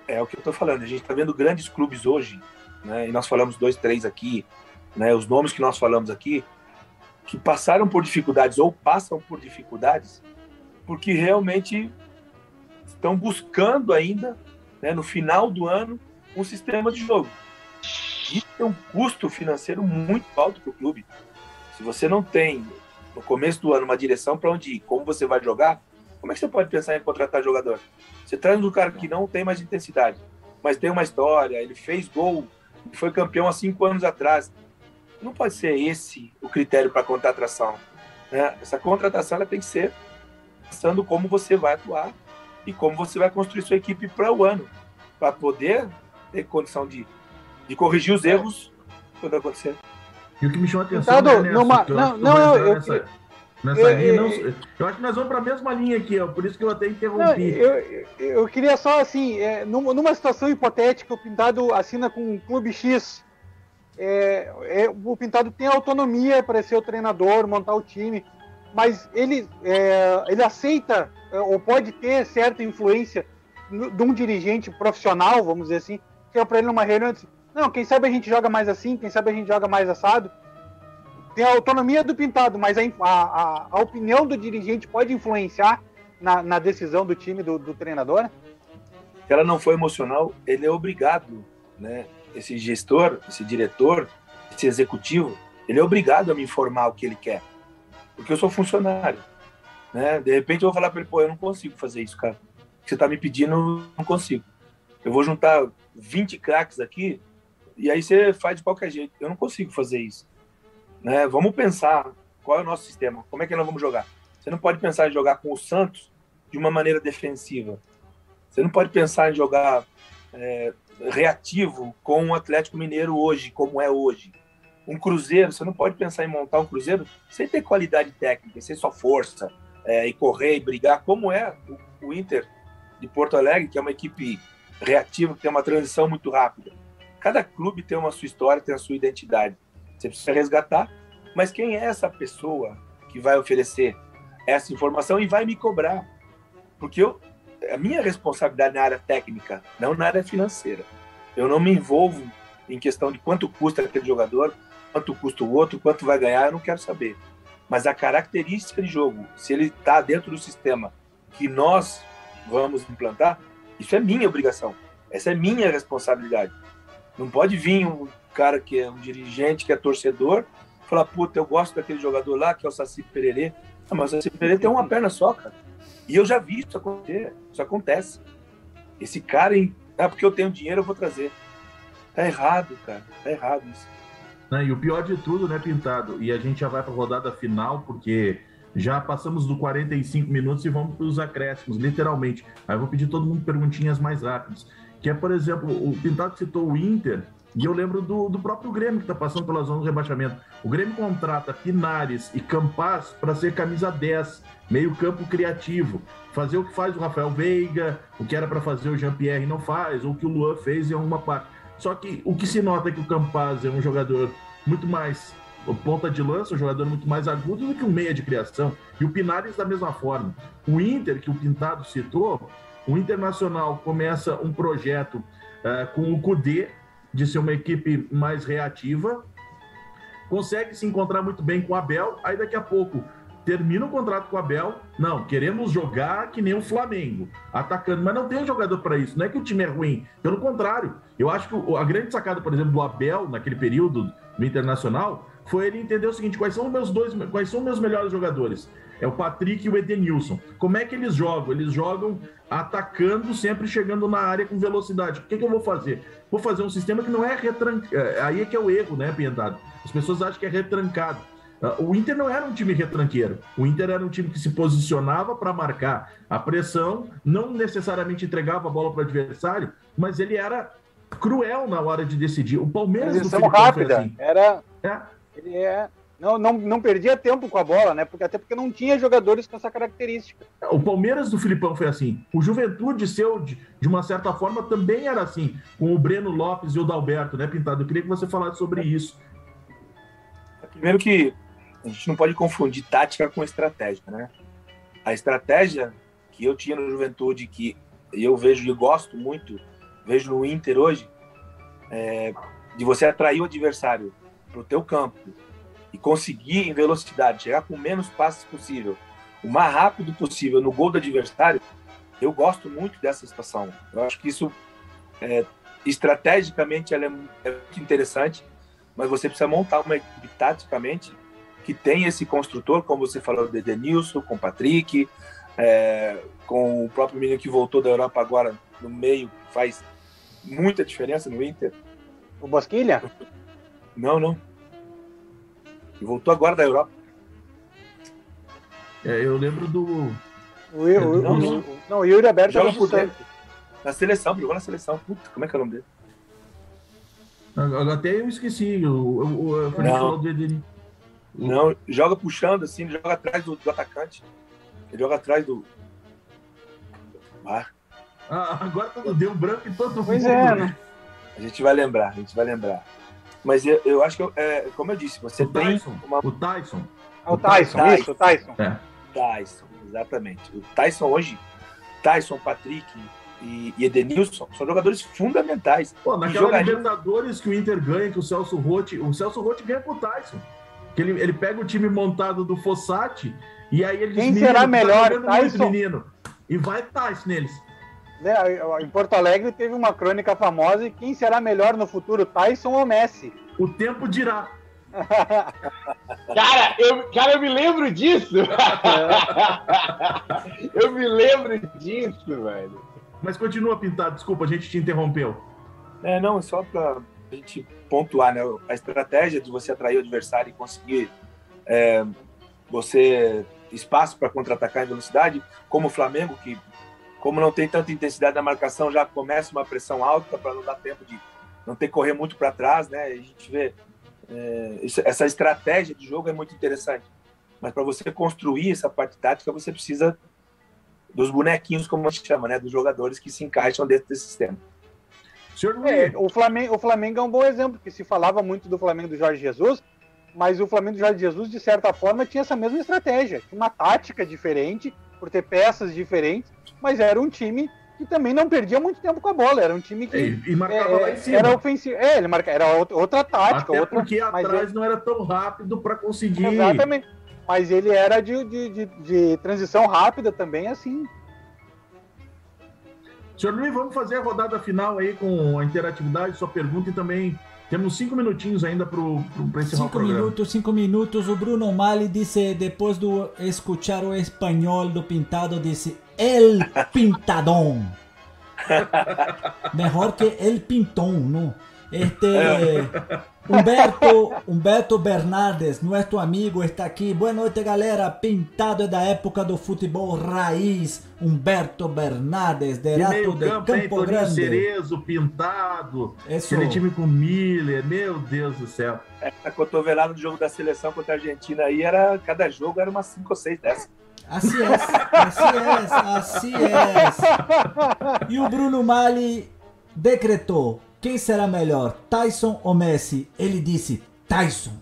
É o que eu estou falando. A gente está vendo grandes clubes hoje, né? E nós falamos dois, três aqui, né? Os nomes que nós falamos aqui, que passaram por dificuldades ou passam por dificuldades, porque realmente estão buscando ainda, né, no final do ano, um sistema de jogo. Isso tem um custo financeiro muito alto para o clube. Se você não tem, no começo do ano, uma direção para onde ir, como você vai jogar, como é que você pode pensar em contratar jogador? Você traz um cara que não tem mais intensidade, mas tem uma história, ele fez gol, foi campeão há cinco anos atrás. Não pode ser esse o critério para contratação. Né? Essa contratação ela tem que ser pensando como você vai atuar e como você vai construir sua equipe para o ano, para poder ter condição de de corrigir os erros quando acontecer. E o que me chama a atenção. Então, numa, não, não, eu, eu, Nessa eu, linha, não, eu acho que nós vamos para a mesma linha aqui, ó, por isso que eu até interrompi. Eu, eu, queria só, assim, é, numa situação hipotética, o Pintado assina com um clube X, é, é, o Pintado tem autonomia para ser o treinador, montar o time, mas ele, é, ele aceita é, ou pode ter certa influência de um dirigente profissional, vamos dizer assim, que é para ele numa reunião, não, quem sabe a gente joga mais assim, quem sabe a gente joga mais assado, tem a autonomia do pintado, mas a, a, a opinião do dirigente pode influenciar na, na decisão do time, do, do, treinador? Se ela não for emocional, ele é obrigado, né? Esse gestor, esse diretor, esse executivo, ele é obrigado a me informar o que ele quer. Porque eu sou funcionário. Né? De repente eu vou falar para ele, pô, eu não consigo fazer isso, cara. O que você está me pedindo, eu não consigo. Eu vou juntar 20 craques aqui e aí você faz de qualquer jeito. Eu não consigo fazer isso. Né? Vamos pensar qual é o nosso sistema, como é que nós vamos jogar. Você não pode pensar em jogar com o Santos de uma maneira defensiva. Você não pode pensar em jogar é, reativo com o Atlético Mineiro hoje, como é hoje. Um Cruzeiro, você não pode pensar em montar um Cruzeiro sem ter qualidade técnica, sem só força é, e correr e brigar, como é o, o Inter de Porto Alegre, que é uma equipe reativa, que tem uma transição muito rápida. Cada clube tem uma sua história, tem a sua identidade. Você precisa resgatar. Mas quem é essa pessoa que vai oferecer essa informação e vai me cobrar? Porque eu, a minha responsabilidade na área técnica, não na área financeira. Eu não me envolvo em questão de quanto custa aquele jogador, quanto custa o outro, quanto vai ganhar, eu não quero saber. Mas a característica de jogo, se ele está dentro do sistema que nós vamos implantar, isso é minha obrigação. Essa é minha responsabilidade. Não pode vir um cara que é um dirigente, que é torcedor, falar, puta, eu gosto daquele jogador lá, que é o Saci Pererê. Ah, mas o Saci Pererê tem uma perna só, cara. E eu já vi isso acontecer. Isso acontece. Esse cara, em... ah, porque eu tenho dinheiro, eu vou trazer. Tá errado, cara. Tá errado isso. Né, e o pior de tudo, né, Pintado? E a gente já vai para a rodada final, porque já passamos do 45 minutos e vamos para os acréscimos, literalmente. Aí eu vou pedir todo mundo perguntinhas mais rápidas. Que é, por exemplo, o Pintado citou o Inter, e eu lembro do, do próprio Grêmio que está passando pela zona do rebaixamento. O Grêmio contrata Pinares e Campas para ser camisa 10, meio campo criativo. Fazer o que faz o Rafael Veiga, o que era para fazer o Jean-Pierre não faz, ou o que o Luan fez em alguma parte. Só que o que se nota é que o Campas é um jogador muito mais ponta de lança, um jogador muito mais agudo do que um meia de criação. E o Pinares da mesma forma. O Inter, que o Pintado citou, o Internacional começa um projeto uh, com o Cudê, de ser uma equipe mais reativa, consegue se encontrar muito bem com o Abel, aí daqui a pouco termina o contrato com o Abel, não, queremos jogar que nem o Flamengo, atacando, mas não tem jogador para isso, não é que o time é ruim, pelo contrário, eu acho que a grande sacada, por exemplo, do Abel, naquele período no Internacional, foi ele entender o seguinte, quais são os meus dois, quais são meus melhores jogadores? É o Patrick e o Edenilson. Como é que eles jogam? Eles jogam atacando, sempre chegando na área com velocidade. O que, que eu vou fazer? Vou fazer um sistema que não é retrancado. É, aí é que é o erro, né, Piedade? As pessoas acham que é retrancado. O Inter não era um time retranqueiro. O Inter era um time que se posicionava para marcar a pressão, não necessariamente entregava a bola para o adversário, mas ele era cruel na hora de decidir. O Palmeiras do Filipão rápida. Assim. Era. É. Ele é não, não, não perdia tempo com a bola, né? Porque, até porque não tinha jogadores com essa característica. O Palmeiras do Filipão foi assim. O Juventude seu, de, de uma certa forma, também era assim, com o Breno Lopes e o Dalberto, né, Pintado? Eu queria que você falasse sobre isso. Primeiro que a gente não pode confundir tática com estratégia, né? A estratégia que eu tinha no Juventude, que eu vejo e gosto muito, vejo no Inter hoje, é de você atrair o adversário para o teu campo, e conseguir em velocidade, chegar com menos passes possível, o mais rápido possível no gol do adversário, eu gosto muito dessa situação. Eu acho que isso, é, estrategicamente, ela é, é muito interessante, mas você precisa montar uma equipe taticamente que tem esse construtor, como você falou, de Denilson, com o Patrick, é, com o próprio menino que voltou da Europa agora no meio, faz muita diferença no Inter. O Bosquilha? Não, não. E voltou agora da Europa. É, eu lembro do. O, o, não, o, não, o Yuri Aberto joga por dentro. Na seleção, jogou na seleção. Puta, como é que é o nome dele? Até eu esqueci. O, o, o, não. Não, joga puxando, assim, ele joga atrás do, do atacante. Ele joga atrás do. Ah. ah agora deu branco em todo mundo. É, né? A gente vai lembrar, a gente vai lembrar. Mas eu, eu acho que, é, como eu disse, você o tem. Tyson, uma... O Tyson. É o Tyson, Tyson, isso, o Tyson. É. Tyson, exatamente. O Tyson hoje, Tyson, Patrick e, e Edenilson são jogadores fundamentais. Pô, naquela jogaria... Libertadores que o Inter ganha, que o Celso Rotti, o Celso Rotti ganha com o Tyson. Que ele, ele pega o time montado do Fossati e aí ele Quem diz, será tá melhor, tá Tyson? menino. E vai Tyson neles. Né, em Porto Alegre teve uma crônica famosa e quem será melhor no futuro, Tyson ou Messi? O tempo dirá. (laughs) cara, eu, cara, eu me lembro disso. (laughs) eu me lembro disso, velho. Mas continua, Pintado. Desculpa, a gente te interrompeu. É, não, só para gente pontuar, né? A estratégia de você atrair o adversário e conseguir é, você espaço para contra-atacar em velocidade, como o Flamengo, que como não tem tanta intensidade na marcação, já começa uma pressão alta para não dar tempo de não ter que correr muito para trás, né? A gente vê é, essa estratégia de jogo é muito interessante. Mas para você construir essa parte tática, você precisa dos bonequinhos, como a gente chama, né? Dos jogadores que se encaixam dentro desse sistema. É, o, Flamengo, o Flamengo é um bom exemplo, porque se falava muito do Flamengo do Jorge Jesus, mas o Flamengo do Jorge Jesus, de certa forma, tinha essa mesma estratégia, uma tática diferente, por ter peças diferentes, mas era um time que também não perdia muito tempo com a bola. Era um time que. E, e marcava é, lá em cima. Era ofensivo. É, ele marca, era outra tática. Até outra, porque atrás não era tão rápido para conseguir. Exatamente. Mas ele era de, de, de, de, transição rápida também, assim. Senhor Luiz, vamos fazer a rodada final aí com a interatividade, sua pergunta e também temos cinco minutinhos ainda para encerrar cinco o programa. minutos, cinco minutos. O Bruno Mali disse, depois de escutar o espanhol do Pintado, disse El Pintadón. (laughs) Mejor que El Pintón, ¿no? Este, Humberto, Humberto Bernardes, nosso amigo, está aqui. Boa noite, galera. Pintado é da época do futebol raiz. Humberto Bernardes, de Rato de Campo, Campo Grande. Cerezo, Pintado. Isso. Aquele time com Miller, meu Deus do céu. É, a cotovelada do jogo da seleção contra a Argentina aí era, cada jogo era umas 5 ou 6 dessas. Assim é, assim é, assim é. (laughs) E o Bruno Mali decretou quem será melhor, Tyson ou Messi? Ele disse Tyson.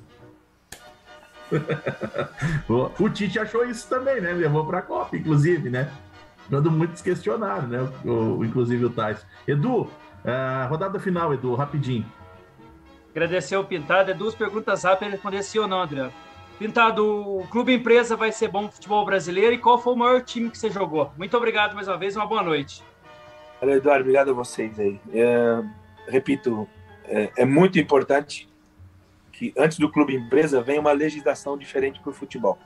(laughs) o Tite achou isso também, né? Levou para a Copa, inclusive, né? Quando muitos questionaram, né? O, inclusive o Tyson. Edu, uh, rodada final, Edu, rapidinho. Agradecer ao Pintado. É duas perguntas rápidas, responder sim ou não, Adriano. Pintado, o clube empresa vai ser bom no futebol brasileiro e qual foi o maior time que você jogou? Muito obrigado mais uma vez, uma boa noite. Valeu, Eduardo, obrigado a vocês aí. É, repito, é, é, muito importante que antes do clube empresa venha uma legislação diferente para o futebol.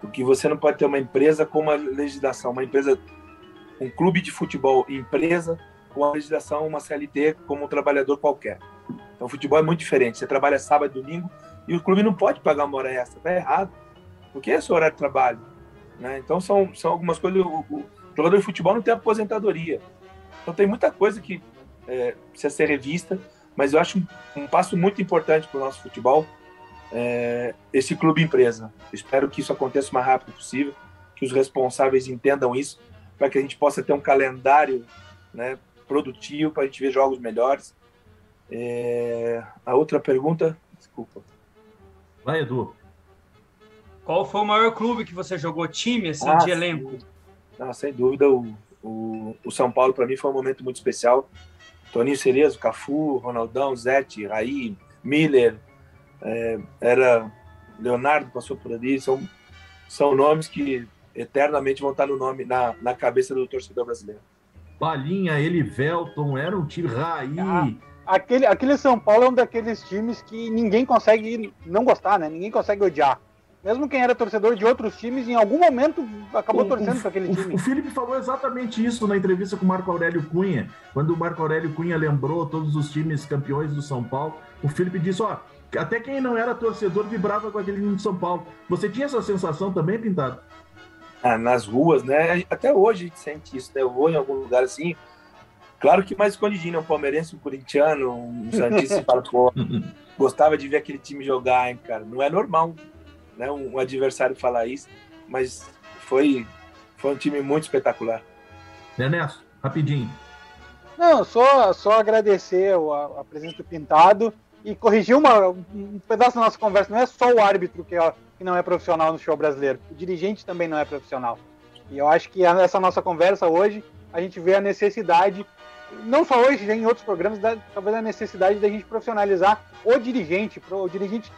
Porque você não pode ter uma empresa com uma legislação, uma empresa, um clube de futebol empresa com a legislação, uma CLT como um trabalhador qualquer. Então, o futebol é muito diferente. Você trabalha sábado e domingo e o clube não pode pagar uma hora extra. Está errado. Porque é esse horário de trabalho. Né? Então, são, são algumas coisas. O, o jogador de futebol não tem aposentadoria. Então, tem muita coisa que é, precisa ser revista, mas eu acho um, um passo muito importante para o nosso futebol é, esse clube empresa. Espero que isso aconteça o mais rápido possível, que os responsáveis entendam isso, para que a gente possa ter um calendário né, produtivo, para a gente ver jogos melhores. É, a outra pergunta, desculpa. Vai, Edu. Qual foi o maior clube que você jogou time assim, ah, de elenco? Ah, sem dúvida, o, o, o São Paulo para mim foi um momento muito especial. Toninho Cerezo, Cafu, Ronaldão, Zete, Raí, Miller, é, era Leonardo passou por ali, são, são nomes que eternamente vão estar no nome, na, na cabeça do torcedor brasileiro. Palinha, Elivelton, era um time Raí. Ah, aquele, aquele São Paulo é um daqueles times que ninguém consegue não gostar, né? Ninguém consegue odiar mesmo quem era torcedor de outros times, em algum momento acabou o, torcendo para aquele time. O Felipe falou exatamente isso na entrevista com o Marco Aurélio Cunha, quando o Marco Aurélio Cunha lembrou todos os times campeões do São Paulo. O Felipe disse: ó, até quem não era torcedor vibrava com aquele time de São Paulo. Você tinha essa sensação também, Pintado? Ah, nas ruas, né? Até hoje a gente sente isso, né? Eu vou em algum lugar assim. Claro que mais escondidinho, né? um palmeirense, um corintiano, um santista (laughs) fala, pô, gostava de ver aquele time jogar, hein, cara. Não é normal né, um adversário falar isso, mas foi, foi um time muito espetacular. Ernesto, rapidinho. Não, só, só agradecer a, a presença do Pintado e corrigir uma, um pedaço da nossa conversa. Não é só o árbitro que, é, que não é profissional no show brasileiro, o dirigente também não é profissional. E eu acho que nessa nossa conversa hoje, a gente vê a necessidade, não só hoje, já em outros programas, da, talvez a necessidade da gente profissionalizar o dirigente, para o dirigente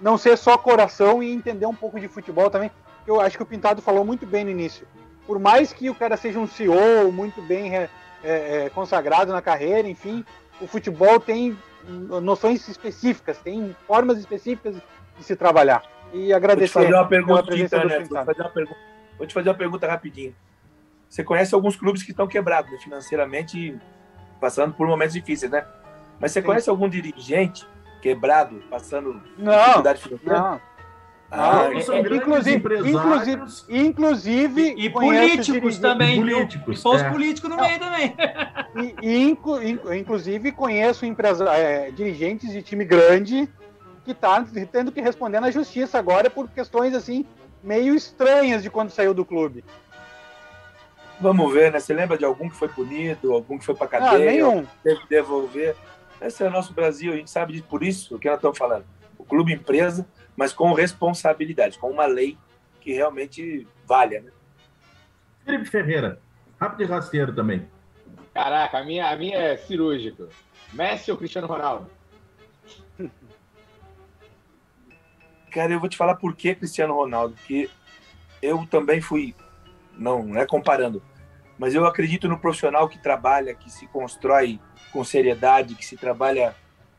não ser só coração e entender um pouco de futebol também. Eu acho que o Pintado falou muito bem no início. Por mais que o cara seja um CEO muito bem é, é, consagrado na carreira, enfim, o futebol tem noções específicas, tem formas específicas de se trabalhar. E agradecer Vou te fazer uma pergunta, vou, fazer uma pergunta, vou te fazer uma pergunta rapidinho. Você conhece alguns clubes que estão quebrados né, financeiramente, passando por momentos difíceis, né? Mas você Sim. conhece algum dirigente quebrado, passando não, dificuldade financeira? Não. Ah, é, é, inclusive, inclusive, inclusive, e, e políticos também, e políticos, e é. políticos no meio também. E, e inclu, inclusive conheço empresa, é, dirigentes de time grande que está tendo que responder na justiça agora por questões assim meio estranhas de quando saiu do clube. Vamos ver, né? Você lembra de algum que foi punido, algum que foi para cadeia, ah, nenhum. teve que devolver? Esse é o nosso Brasil, a gente sabe disso, por isso que nós estamos falando. O clube empresa, mas com responsabilidade, com uma lei que realmente valha, né? Felipe Ferreira, rápido e rasteiro também. Caraca, a minha, a minha é cirúrgica. Messi ou Cristiano Ronaldo? Cara, eu vou te falar por que Cristiano Ronaldo, porque eu também fui, não, não é comparando, mas eu acredito no profissional que trabalha, que se constrói com seriedade, que se trabalha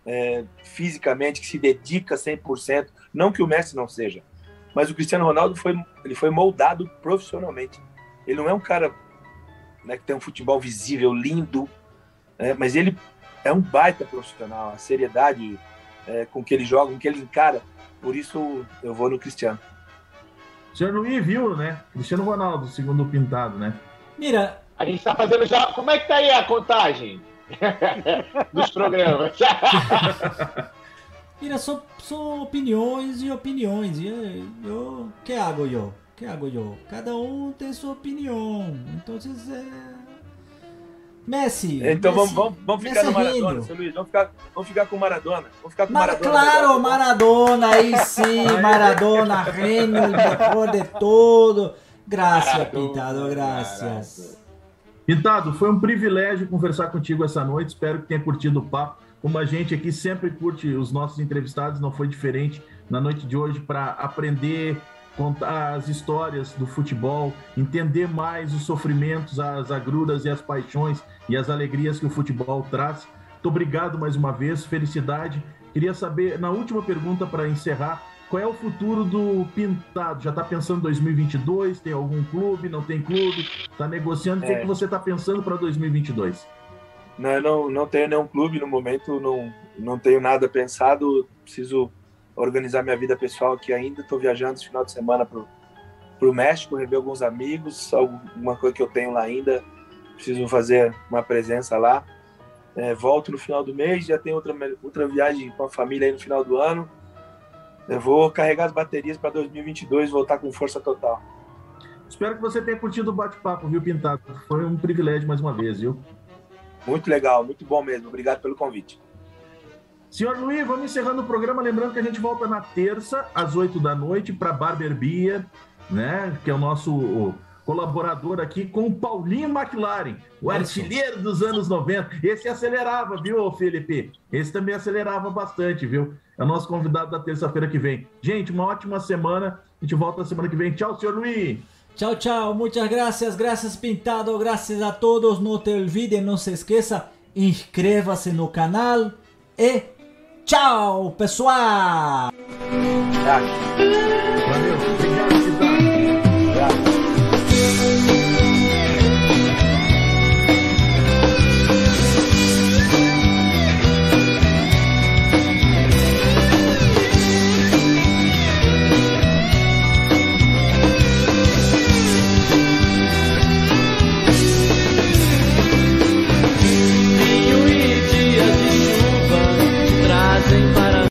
é, fisicamente, que se dedica 100%. Não que o Messi não seja, mas o Cristiano Ronaldo foi, ele foi moldado profissionalmente. Ele não é um cara né, que tem um futebol visível, lindo, é, mas ele é um baita profissional. A seriedade é, com que ele joga, com que ele encara. Por isso eu vou no Cristiano. O senhor Luiz viu, né? Cristiano Ronaldo, segundo o Pintado, né? Mira. A gente está fazendo já. Como é que tá aí a contagem (laughs) dos programas? (laughs) Mira, são, são opiniões e opiniões. E eu, que hago eu? Que hago eu? Cada um tem sua opinião. Então, é Messi. Então Messi, vamos, vamos, vamos ficar no Maradona, seu Luiz. Vamos ficar, vamos ficar com o Maradona. Vamos ficar com Mar Maradona. Claro, Maradona, aí sim, (laughs) Maradona, gênio, o melhor de todo. Graças, Pintado, graças. Pintado, foi um privilégio conversar contigo essa noite. Espero que tenha curtido o papo. Como a gente aqui sempre curte os nossos entrevistados, não foi diferente na noite de hoje para aprender, contar as histórias do futebol, entender mais os sofrimentos, as agruras e as paixões e as alegrias que o futebol traz. Muito obrigado mais uma vez, felicidade. Queria saber, na última pergunta para encerrar, qual é o futuro do Pintado? Já está pensando em 2022? Tem algum clube? Não tem clube? Está negociando? O que, é que você está pensando para 2022? Não, não, não tenho nenhum clube no momento, não, não tenho nada pensado. Preciso organizar minha vida pessoal aqui ainda. Estou viajando esse final de semana para o México, rever alguns amigos, alguma coisa que eu tenho lá ainda. Preciso fazer uma presença lá. É, volto no final do mês, já tenho outra, outra viagem com a família aí no final do ano. Eu vou carregar as baterias para 2022 voltar com força total. Espero que você tenha curtido o bate-papo, viu, Pintado? Foi um privilégio mais uma vez, viu? Muito legal, muito bom mesmo. Obrigado pelo convite. Senhor Luiz, vamos encerrando o programa. Lembrando que a gente volta na terça, às 8 da noite, para Barber Beer, né? Que é o nosso colaborador aqui com o Paulinho McLaren, o artilheiro dos anos 90. Esse acelerava, viu, Felipe? Esse também acelerava bastante, viu? É o nosso convidado da terça-feira que vem. Gente, uma ótima semana. A gente volta na semana que vem. Tchau, senhor Luiz. Tchau, tchau. Muchas gracias. Gracias, Pintado. Gracias a todos. Não te olvide, não se esqueça. Inscreva-se no canal e Tchau, pessoal! Valeu,